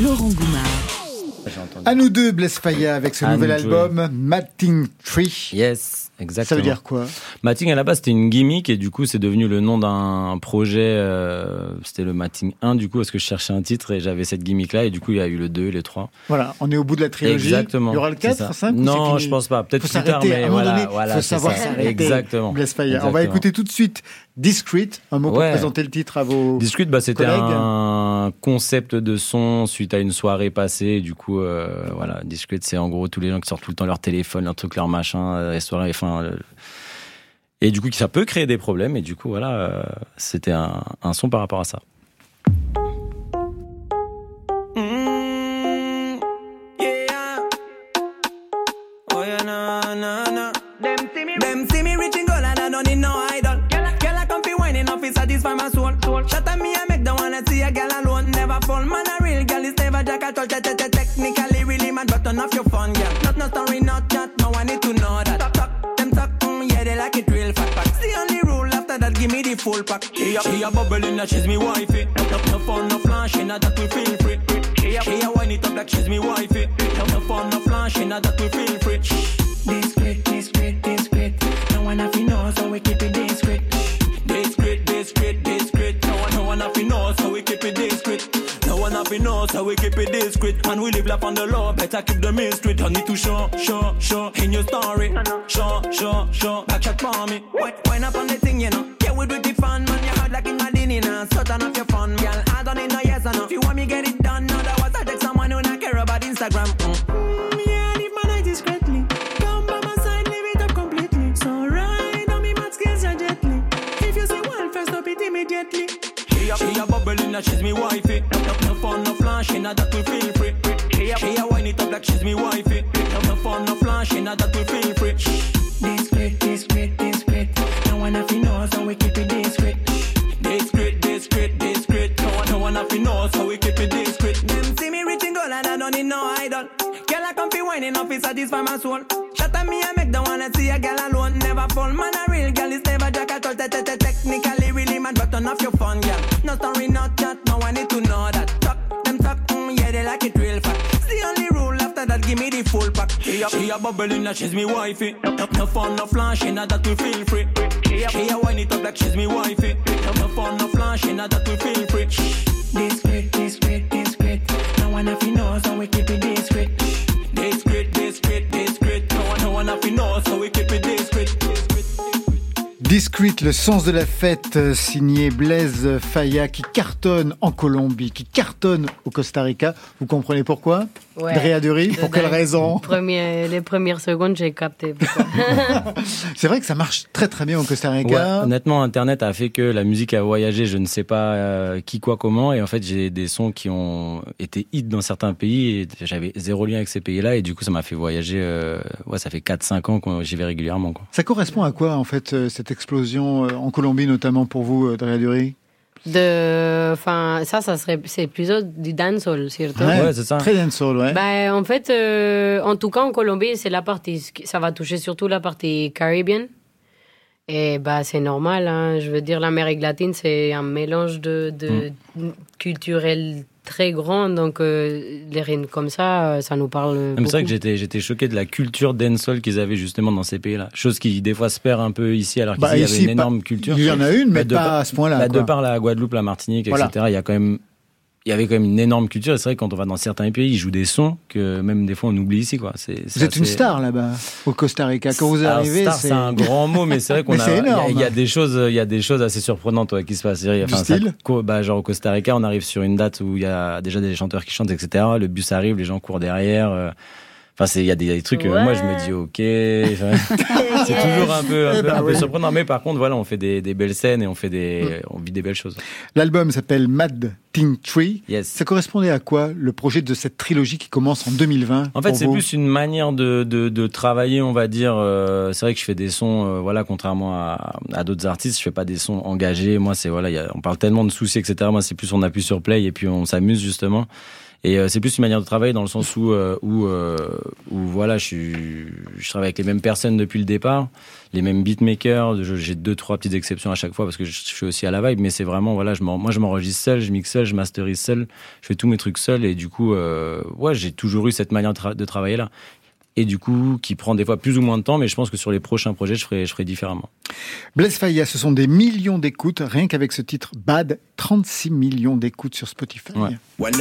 S4: Laurent Goumard.
S3: À nous deux, Blaise Faya, avec ce
S5: À
S3: nouvel album, Matting Tree.
S5: Yes, exactement.
S3: Ça veut dire quoi
S5: Matting à la base c'était une gimmick et du coup c'est devenu le nom d'un projet. euh, c'était le Matting 1 du coup parce que je cherchais un titre et j'avais cette gimmick là et du coup il y a eu le 2, le 3.
S3: Voilà, on est au bout de la trilogie.
S5: Exactement.
S3: Il y aura le
S5: c'est
S3: 4,
S5: ça.
S3: 5 ou
S5: Non, je pense pas. Peut-être
S3: Faut
S5: plus tard,
S3: s'arrêter. À
S5: mais
S3: un moment
S5: voilà,
S3: donné,
S5: voilà,
S3: faut
S5: c'est
S3: savoir
S5: ça.
S3: s'arrêter.
S5: Exactement.
S3: Blaise Faya. On va écouter tout de suite Discreet, un mot pour présenter le titre à vos
S5: Discute, bah, c'était un concept de son suite à une soirée passée. Du coup, euh, voilà, Discute, c'est en gros tous les gens qui sortent tout le temps leur téléphone, leur truc, leur machin, euh, les soirées, enfin. et du coup, ça peut créer des problèmes. Et du coup, voilà, euh, c'était un, un son par rapport à ça.
S19: Girl is never jack. Te- te- te- Technically, really mad, but turn off your phone, girl. Not no story, not chat, no one need to know that. Talk, talk, them talk, mm, yeah, they like it real fat pack. The only rule after that, give me the full pack. She a, she a bubbling that she's me wifey. No, no fun, no flashing, that we feel free. She a, she it up like she's me wifey. No, no fun, no flashing, that we feel free. One know, so we keep it discreet. And we live life on the law, better keep the mystery. Don't need to show, show, show in your story. Show, show, show, back shot for me. Wait, wind up on the thing, you know. Yeah, we do the fun, man. You heard like in Madini, now. So turn off your phone, girl. I don't need no yes or no. If you want me, get it done. Otherwise, I take someone who not care about Instagram. Me wifey. She a, she a
S20: bubbling like she's me wifey. No, no fun, no flashing, that we feel free. She a wine it up like she's me wifey. No, no fun, no flashing, that we feel free. Discreet, discreet, discreet. No one have to know, so we keep it discreet. Discreet, discreet, discreet. No one, no one have to know, so we keep it discreet.
S3: Discreet, le sens de la fête, euh, signé Blaise Faya, qui cartonne en Colombie, qui cartonne au Costa Rica. Vous comprenez pourquoi?
S11: Ouais.
S3: Drea Dury, pour quelle raison
S11: Premier- Les premières secondes, j'ai capté. *laughs*
S3: C'est vrai que ça marche très très bien au Costa
S5: Ouais,
S3: Rica.
S5: honnêtement, Internet a fait que la musique a voyagé, je ne sais pas euh, qui, quoi, comment. Et en fait, j'ai des sons qui ont été hits dans certains pays et j'avais zéro lien avec ces pays-là. Et du coup, ça m'a fait voyager. euh, ouais, ça fait 4-5 ans que j'y vais régulièrement. Quoi.
S3: Ça correspond à quoi en fait euh, cette explosion euh, en Colombie notamment pour vous, Drea Dury?
S11: De, enfin, ça, ça serait, c'est plutôt du dancehall, surtout.
S3: Très dancehall, ouais.
S11: Ben, en fait, euh, en tout cas, en Colombie, c'est la partie, ça va toucher surtout la partie caribéenne. Et bah, c'est normal, hein. je veux dire, l'Amérique latine, c'est un mélange de, de culturel très grand, donc euh, les rythmes comme ça, euh, ça nous parle
S5: Même c'est vrai que j'étais, j'étais choqué de la culture dancehall qu'ils avaient justement dans ces pays-là. Chose qui, des fois, se perd un peu ici, alors qu'ici,
S3: Bah,
S5: il y avait une énorme culture.
S3: il y en a une, mais
S5: de
S3: pas
S5: par-
S3: à ce point-là,
S5: bah, de par la Guadeloupe, la Martinique,
S3: Voilà.
S5: etc., il y a quand même, il y avait quand même une énorme culture. Et c'est vrai que quand on va dans certains pays, ils jouent des sons que même des fois on oublie ici, quoi. C'est,
S3: Vous êtes une star là-bas au Costa Rica. Quand vous
S5: Alors,
S3: arrivez,
S5: star, c'est un grand mot, mais c'est vrai *laughs* qu'on a, il y a- y, des choses, il y a des choses assez surprenantes ouais, qui se passent.
S3: Du
S5: enfin, ça-
S3: style?
S5: bah, genre au Costa Rica, on arrive sur une date où il y a déjà des chanteurs qui chantent, etc. Le bus arrive, les gens courent derrière. euh, Enfin, c'est, il y a des, des trucs. euh, moi, je me dis, ok. *laughs* C'est toujours un peu, un
S3: Eh
S5: peu, un peu
S3: oui.
S5: surprenant, mais par contre, voilà, on fait des, des belles scènes et on fait des, on vit des belles choses.
S3: L'album s'appelle Mad Teen Tree.
S5: Yes.
S3: Ça correspondait à quoi le projet de cette trilogie qui commence en 2020
S5: En fait, c'est plus une manière de, de, de travailler, on va dire. euh, c'est vrai que je fais des sons, euh, voilà, contrairement à, à d'autres artistes, je fais pas des sons engagés. Moi, c'est voilà, il y a- on parle tellement de soucis, etc. Moi, c'est plus on appuie sur play et puis on s'amuse justement. Et euh, c'est plus une manière de travailler dans le sens où, euh, où, euh, où voilà, je, suis, je travaille avec les mêmes personnes depuis le départ, les mêmes beatmakers. J'ai deux, trois petites exceptions à chaque fois parce que je, suis aussi à la vibe, mais c'est vraiment, voilà, je moi je m'enregistre seul, je mixe seul, je masterise seul, je fais tous mes trucs seul et du coup, euh, ouais, j'ai toujours eu cette manière de, de travailler là. Et du coup, qui prend des fois plus ou moins de temps, mais je pense que sur les prochains projets, je ferai, je ferai différemment.
S3: Blaise Faya, ce sont des millions d'écoutes, rien qu'avec ce titre Bad, 36 millions d'écoutes sur Spotify.
S20: When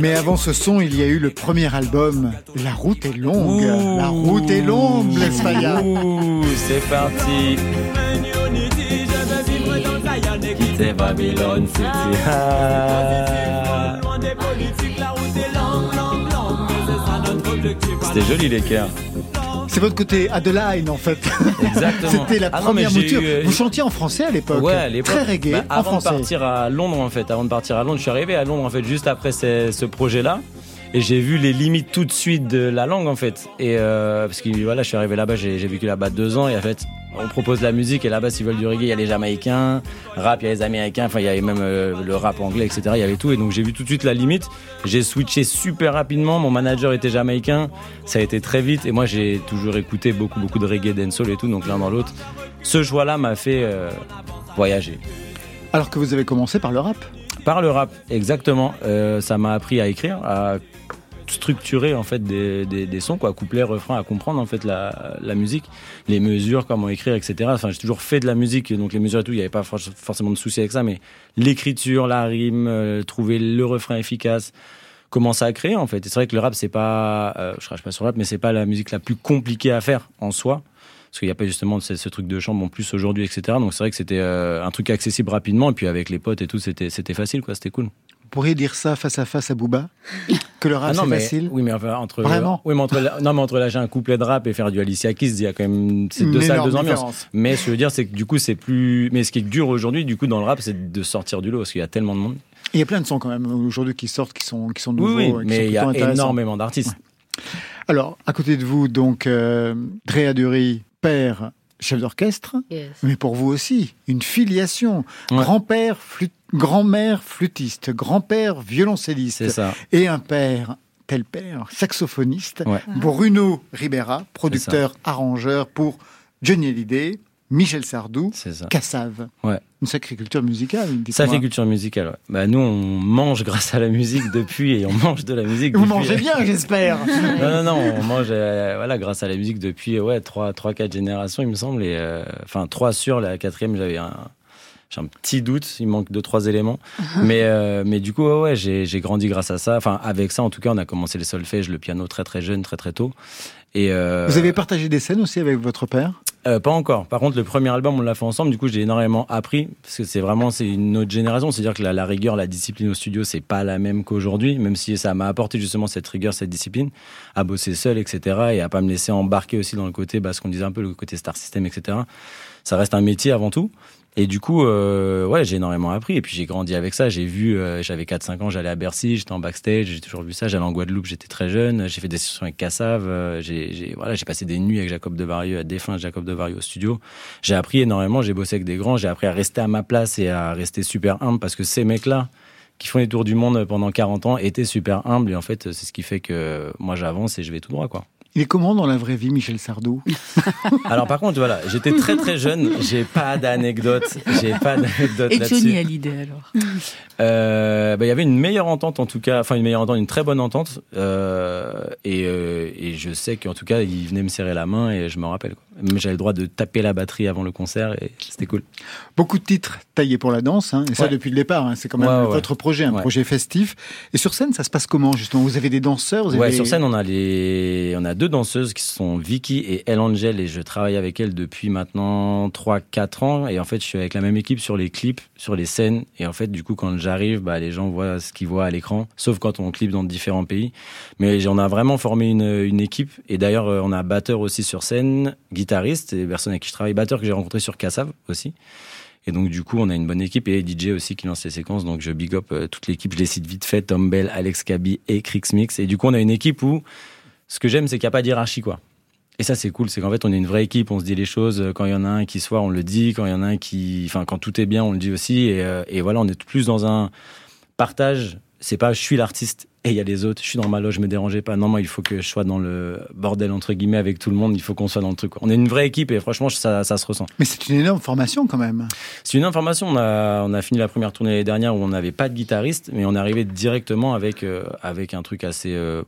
S3: Mais avant ce son, il y a eu le premier album, La route est longue. La route est longue, Blaise Faya.
S5: Ouh, c'est parti. C'est Babylone City. Ah. C'était joli les cœurs.
S3: C'est votre côté Adeline, en fait.
S5: Exactement. *laughs*
S3: C'était la
S5: Ah
S3: première mouture.
S5: eu, euh,
S3: Vous chantiez en français à l'époque.
S5: Ouais, à l'époque.
S3: Très reggae,
S5: Bah,
S3: en
S5: avant de
S3: français.
S5: partir à Londres, en fait, avant de partir à Londres, je suis arrivé à Londres, en fait, juste après ce, ce projet-là. Et j'ai vu les limites tout de suite de la langue, en fait. Et euh, parce que voilà, je suis arrivé là-bas, j'ai vécu là-bas deux ans, et en fait, on propose la musique, et là-bas, s'ils veulent du reggae, il y a les Jamaïcains, rap, il y a les Américains, enfin, il y avait même euh, le rap anglais, etc. Il y avait tout, et donc j'ai vu tout de suite la limite. J'ai switché super rapidement. Mon manager était jamaïcain, ça a été très vite, et moi, j'ai toujours écouté beaucoup, beaucoup de reggae, dancehall et tout, donc l'un dans l'autre. Ce choix-là m'a fait euh, voyager.
S3: Alors que vous avez commencé par le rap.
S5: Par le rap, exactement. Euh, ça m'a appris à écrire, à structurer en fait des, des, des sons, quoi, couplet, refrain, à comprendre en fait la, la musique, les mesures, comment écrire, etc. Enfin, j'ai toujours fait de la musique, donc les mesures et tout, il n'y avait pas for- forcément de souci avec ça, mais l'écriture, la rime, euh, trouver le refrain efficace, commencer à créer en fait. Et c'est vrai que le rap, c'est pas, euh, je crache pas sur le rap, mais c'est pas la musique la plus compliquée à faire en soi. Parce qu'il n'y a pas justement ce, ce truc de chant, bon, plus aujourd'hui, etc. Donc c'est vrai que c'était euh, un truc accessible rapidement. Et puis avec les potes et tout, c'était c'était facile, quoi. C'était cool.
S3: Vous pourriez dire ça face à face à Booba? Que le rap
S5: Ah non,
S3: c'est
S5: mais,
S3: facile?
S5: Oui, mais enfin, entre.
S3: Vraiment?
S5: Oui, mais entre, la- non, mais entre lâcher un couplet de rap et faire du Alicia Keys, il y a quand même. C'est deux salles, deux ambiances. Mais ce que je veux dire, c'est que du coup, c'est plus. Mais ce qui est dur aujourd'hui, du coup, dans le rap, c'est de sortir du lot parce qu'il y a tellement de monde.
S3: Il y a plein de sons quand même aujourd'hui qui sortent, qui sont, qui sont nouveaux.
S5: oui,
S3: et qui
S5: mais il y a énormément d'artistes.
S3: Alors, à côté de vous, donc, euh, Drea Dury, père chef d'orchestre,
S11: Yes.
S3: mais pour vous aussi, une filiation. Grand-père, flûte- grand-mère flûtiste, grand-père violoncelliste.
S5: Ça.
S3: Et un père, tel père, saxophoniste,
S5: Ouais.
S3: Bruno Ribera, producteur, arrangeur pour Johnny Hallyday, Michel Sardou, Cassave.
S5: Ouais.
S3: Une sacrée culture musicale.
S5: fait culture musicale. Ouais. Bah, nous, on mange grâce à la musique depuis et on mange de la musique.
S3: Vous
S5: depuis-
S3: mangez bien, *laughs* j'espère.
S5: non, non, non, on mange euh, voilà, grâce à la musique depuis ouais, 3, 3 4 générations, il me semble. Et, euh, enfin, 3 sur la quatrième, j'avais un, j'ai un petit doute, il manque deux, trois éléments. *laughs* mais, euh, mais du coup, ouais, ouais, j'ai, grandi grâce à ça. Enfin, avec ça, en tout cas, on a commencé le solfège, le piano très, très jeune, très, très tôt. Et, euh,
S3: Vous avez partagé des scènes aussi avec votre père?
S5: Euh, pas encore. Par contre, le premier album, on l'a fait ensemble. Du coup, j'ai énormément appris parce que c'est vraiment c'est une autre génération. C'est-à-dire que la, la rigueur, la discipline au studio, c'est pas la même qu'aujourd'hui. Même si ça m'a apporté justement cette rigueur, cette discipline, à bosser seul, etc. Et à pas me laisser embarquer aussi dans le côté, bah, ce qu'on disait un peu le côté star system, etc. Ça reste un métier avant tout. Et du coup, euh, ouais, j'ai énormément appris. Et puis j'ai grandi avec ça. J'ai vu, euh, j'avais 4-5 ans, j'allais à Bercy, j'étais en backstage, j'ai toujours vu ça. J'allais en Guadeloupe, j'étais très jeune. J'ai fait des sessions avec Cassav. euh, j'ai, voilà, j'ai passé des nuits avec Jacob Devarieux, à défunt Jacob Devarieux au studio. J'ai appris énormément. J'ai bossé avec des grands. J'ai appris à rester à ma place et à rester super humble parce que ces mecs-là qui font les tours du monde pendant 40 ans étaient super humbles. Et en fait, c'est ce qui fait que moi j'avance et je vais tout droit, quoi.
S3: Il est comment dans la vraie vie, Michel Sardou? *laughs*
S5: Alors par contre, voilà, j'étais très très jeune, j'ai pas d'anecdote, j'ai pas d'anecdote
S4: Et
S5: là-dessus.
S4: Johnny Hallyday alors
S5: Euh, bah, il y avait une meilleure entente en tout cas, enfin une meilleure entente, une très bonne entente. euh, et, euh, et je sais qu'en tout cas, il venait me serrer la main et je me rappelle. quoi. J'avais le droit de taper la batterie avant le concert et c'était cool.
S3: Beaucoup de titres taillés pour la danse, hein, et ça
S5: Ouais.
S3: depuis le départ. hein, c'est quand même
S5: Ouais,
S3: votre projet, un projet festif. Et sur scène, ça se passe comment justement? Vous avez des danseurs vous
S5: Ouais, sur scène, on a les, on a deux danseuses qui sont Vicky et Elle Angel et je travaille avec elles depuis maintenant 3-4 ans et en fait, je suis avec la même équipe sur les clips, sur les scènes et en fait, du coup, quand j'arrive, bah, les gens voient ce qu'ils voient à l'écran, sauf quand on clip dans différents pays. Mais on a vraiment formé une, une équipe et d'ailleurs, euh, on a batteur aussi sur scène, guitariste et personne avec qui je travaille, batteur que j'ai rencontré sur Cassav aussi. Et donc, du coup, on a une bonne équipe et DJ aussi qui lance les séquences. Donc, je big up euh, toute l'équipe. Je les cite vite fait Tom Bell, Alex Kaby et Crix Mix. Et du coup, on a une équipe où ce que j'aime, c'est qu'il n'y a pas d'hierarchie, quoi. Et ça, c'est cool. C'est qu'en fait, on est une vraie équipe. On se dit les choses. Quand il y en a un qui soit, on le dit. Quand il y en a un qui. Enfin, quand tout est bien, on le dit aussi. Et, euh, et voilà, on est plus dans un partage. C'est pas je suis l'artiste et il y a les autres. Je suis dans ma loge, je me dérangeais pas. Non, moi, il faut que je sois dans le bordel, entre guillemets, avec tout le monde. Il faut qu'on soit dans le truc. On est une vraie équipe et franchement, ça, ça se ressent.
S3: Mais c'est une énorme formation quand même.
S5: C'est une information. On a, on a fini la première tournée l'année dernière où on n'avait pas de guitariste, mais on est arrivé directement avec, euh, avec un truc assez euh,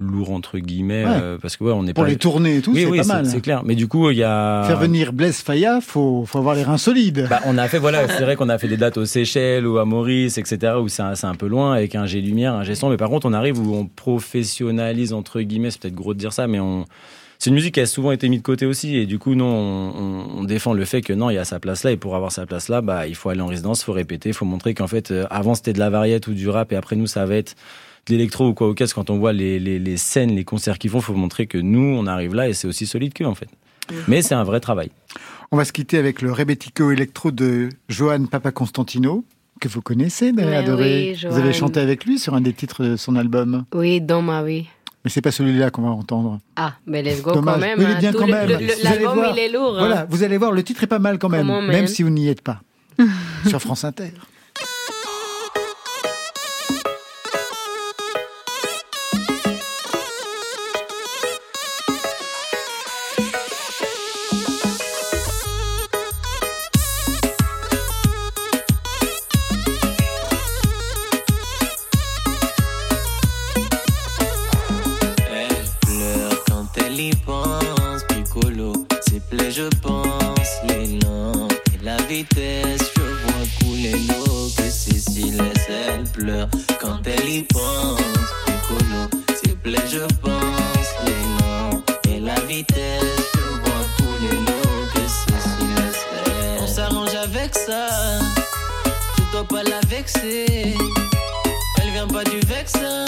S5: lourd, entre guillemets.
S3: Ouais.
S5: euh, parce que, ouais, on est
S3: Pour
S5: pas.
S3: les tournées et tout,
S5: Oui,
S3: c'est
S5: oui,
S3: pas mal.
S5: C'est clair. Mais du coup, il y a.
S3: Faire venir Blaise Faya, faut, faut avoir les reins solides.
S5: Bah, on a fait, voilà, c'est vrai qu'on a fait des dates aux Seychelles ou à Maurice, etc., où c'est un, c'est un peu loin avec un G lumière, un G son. Mais par contre, on arrive où on professionnalise, entre guillemets, c'est peut-être gros de dire ça, mais on. C'est une musique qui a souvent été mise de côté aussi, et du coup, nous, on, on- on défend le fait que non, il y a sa place là, et pour avoir sa place là, bah, il faut aller en résidence, faut répéter, faut montrer qu'en fait, euh, avant c'était de la variette ou du rap, et après nous, ça va être l'électro ou quoi au caisse. Quand on voit les, les, les scènes, les concerts qu'ils font, il faut montrer que nous, on arrive là, et c'est aussi solide qu'eux, en fait. Mais c'est un vrai travail.
S3: On va se quitter avec le Rebetico électro de Johan Papa Constantino, que vous connaissez,
S11: Mais
S3: adoré.
S11: oui,
S3: vous avez chanté avec lui sur un des titres de son album.
S11: Oui, dans ma vie.
S3: Mais c'est pas celui-là qu'on va entendre.
S11: Ah, mais let's go
S3: Dommage.
S11: quand même.
S3: Il est bien
S11: Tout
S3: quand
S11: le-
S3: même.
S11: L'album,
S3: voir.
S11: il est lourd. hein.
S3: Voilà, vous allez voir, le titre est pas mal quand même,
S11: Comment,
S3: même si vous n'y êtes pas. *laughs* sur France Inter.
S21: Avec ça, je dois pas la vexer, elle vient pas du vexin.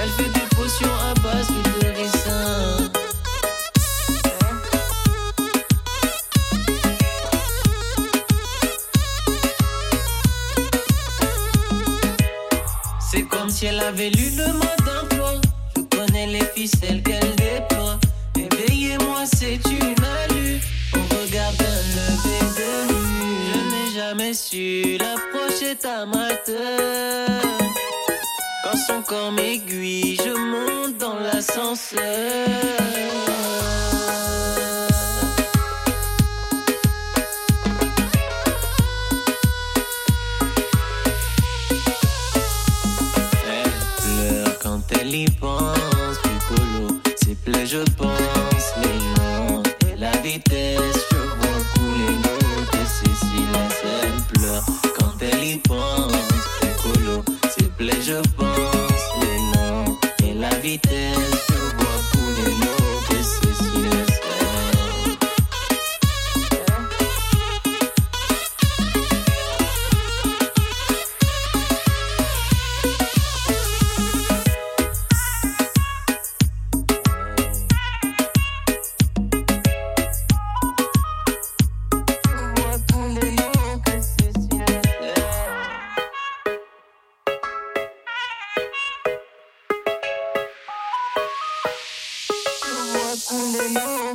S21: Elle fait des potions à base de ricin. C'est comme si elle avait lu le mode d'emploi. Je connais les ficelles qu'elle matin. Quand son corps m'aiguille, je monte dans l'ascenseur.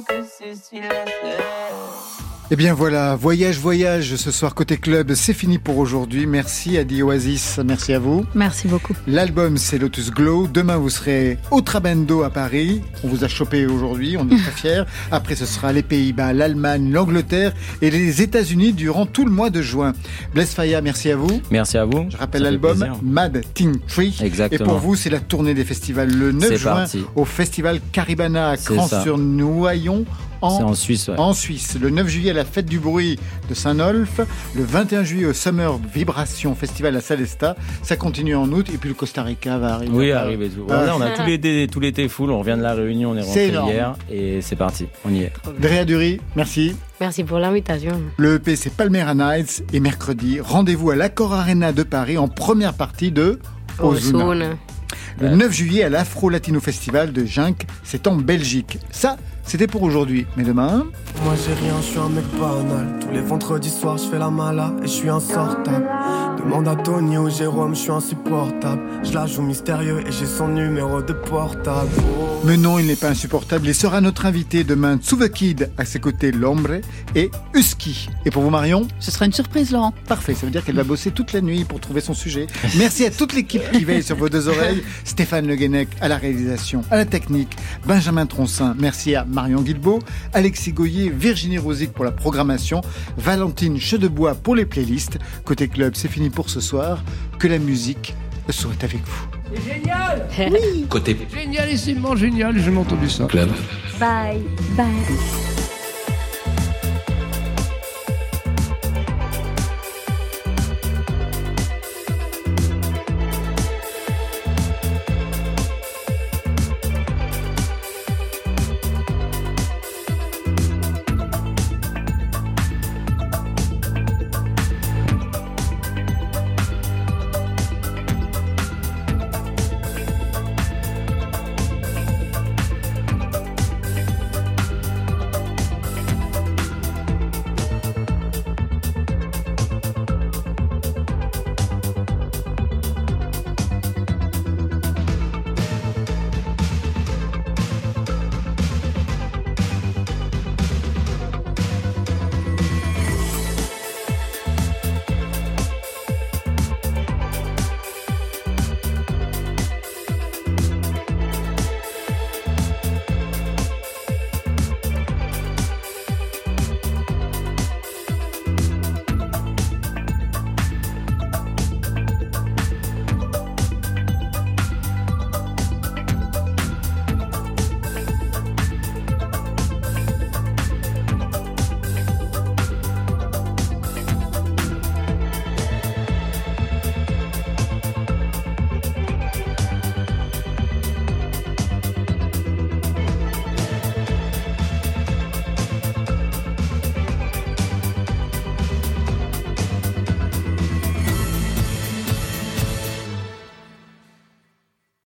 S21: que c'est ceci laisse.
S3: Eh bien voilà, voyage, voyage ce soir côté club, c'est fini pour aujourd'hui. Merci Adi Oasis, merci à vous.
S9: Merci beaucoup.
S3: L'album c'est Lotus Glow. Demain vous serez au Trabendo à Paris. On vous a chopé aujourd'hui, on est très *laughs* fiers. Après ce sera les Pays-Bas, l'Allemagne, l'Angleterre et les États-Unis durant tout le mois de juin. Bless Faya, merci à vous.
S5: Merci à vous.
S3: Je rappelle l'album. Mad Teen Tree.
S5: Exactement.
S3: Et pour vous, c'est la tournée des festivals le 9
S5: C'est
S3: juin
S5: parti.
S3: au festival Caribana à
S5: C'est
S3: Cran-sur-Noyon. En,
S5: C'est en Suisse, ouais.
S3: en Suisse. Le 9 juillet à la fête du bruit de Saint-Nolf. Le 21 juillet au Summer Vibration Festival à Salesta. Ça continue en août. Et puis le Costa Rica va arriver.
S5: Oui, arrive et tout.
S3: Ah.
S5: Voilà, on a tout l'été, tout l'été full. On revient de la Réunion, on est rentré hier et c'est parti. On y est.
S3: Drea Dury, merci.
S11: Merci pour l'invitation.
S3: Le EP, c'est Palmera Nights. Et mercredi, rendez-vous à l'Accor Arena de Paris en première partie de Ozuna.
S11: Ozuna.
S3: Le 9 juillet à l'Afro Latino Festival de Ginc, c'est en Belgique. Ça, c'était pour aujourd'hui. Mais demain,
S17: Moi j'ai rien, je suis un mec banal. Tous les vendredis soirs, je fais la mala et je suis insortable. Demande à Tony ou Jérôme, je suis insupportable. Je la joue mystérieux et j'ai son numéro de portable.
S3: mais non, il n'est pas insupportable. Il sera notre invité demain, Tsuva Kid, à ses côtés L'Ombre et Husky. Et pour vous, Marion
S4: Ce sera une surprise, Laurent.
S3: Parfait, ça veut dire qu'elle va bosser toute la nuit pour trouver son sujet. Merci à toute l'équipe qui veille sur vos deux oreilles. *laughs* Stéphane Le Guenec à la réalisation, à la technique, Benjamin Troncin, merci à Marion Guilbeault, Alexis Goyer, Virginie Rosic pour la programmation, Valentine Chedebois pour les playlists. Côté club, c'est fini pour ce soir. Que la musique soit avec vous.
S22: Génial *laughs*
S14: Côté
S22: Génialissimement génial, j'ai entendu ça.
S14: club.
S16: Bye, bye.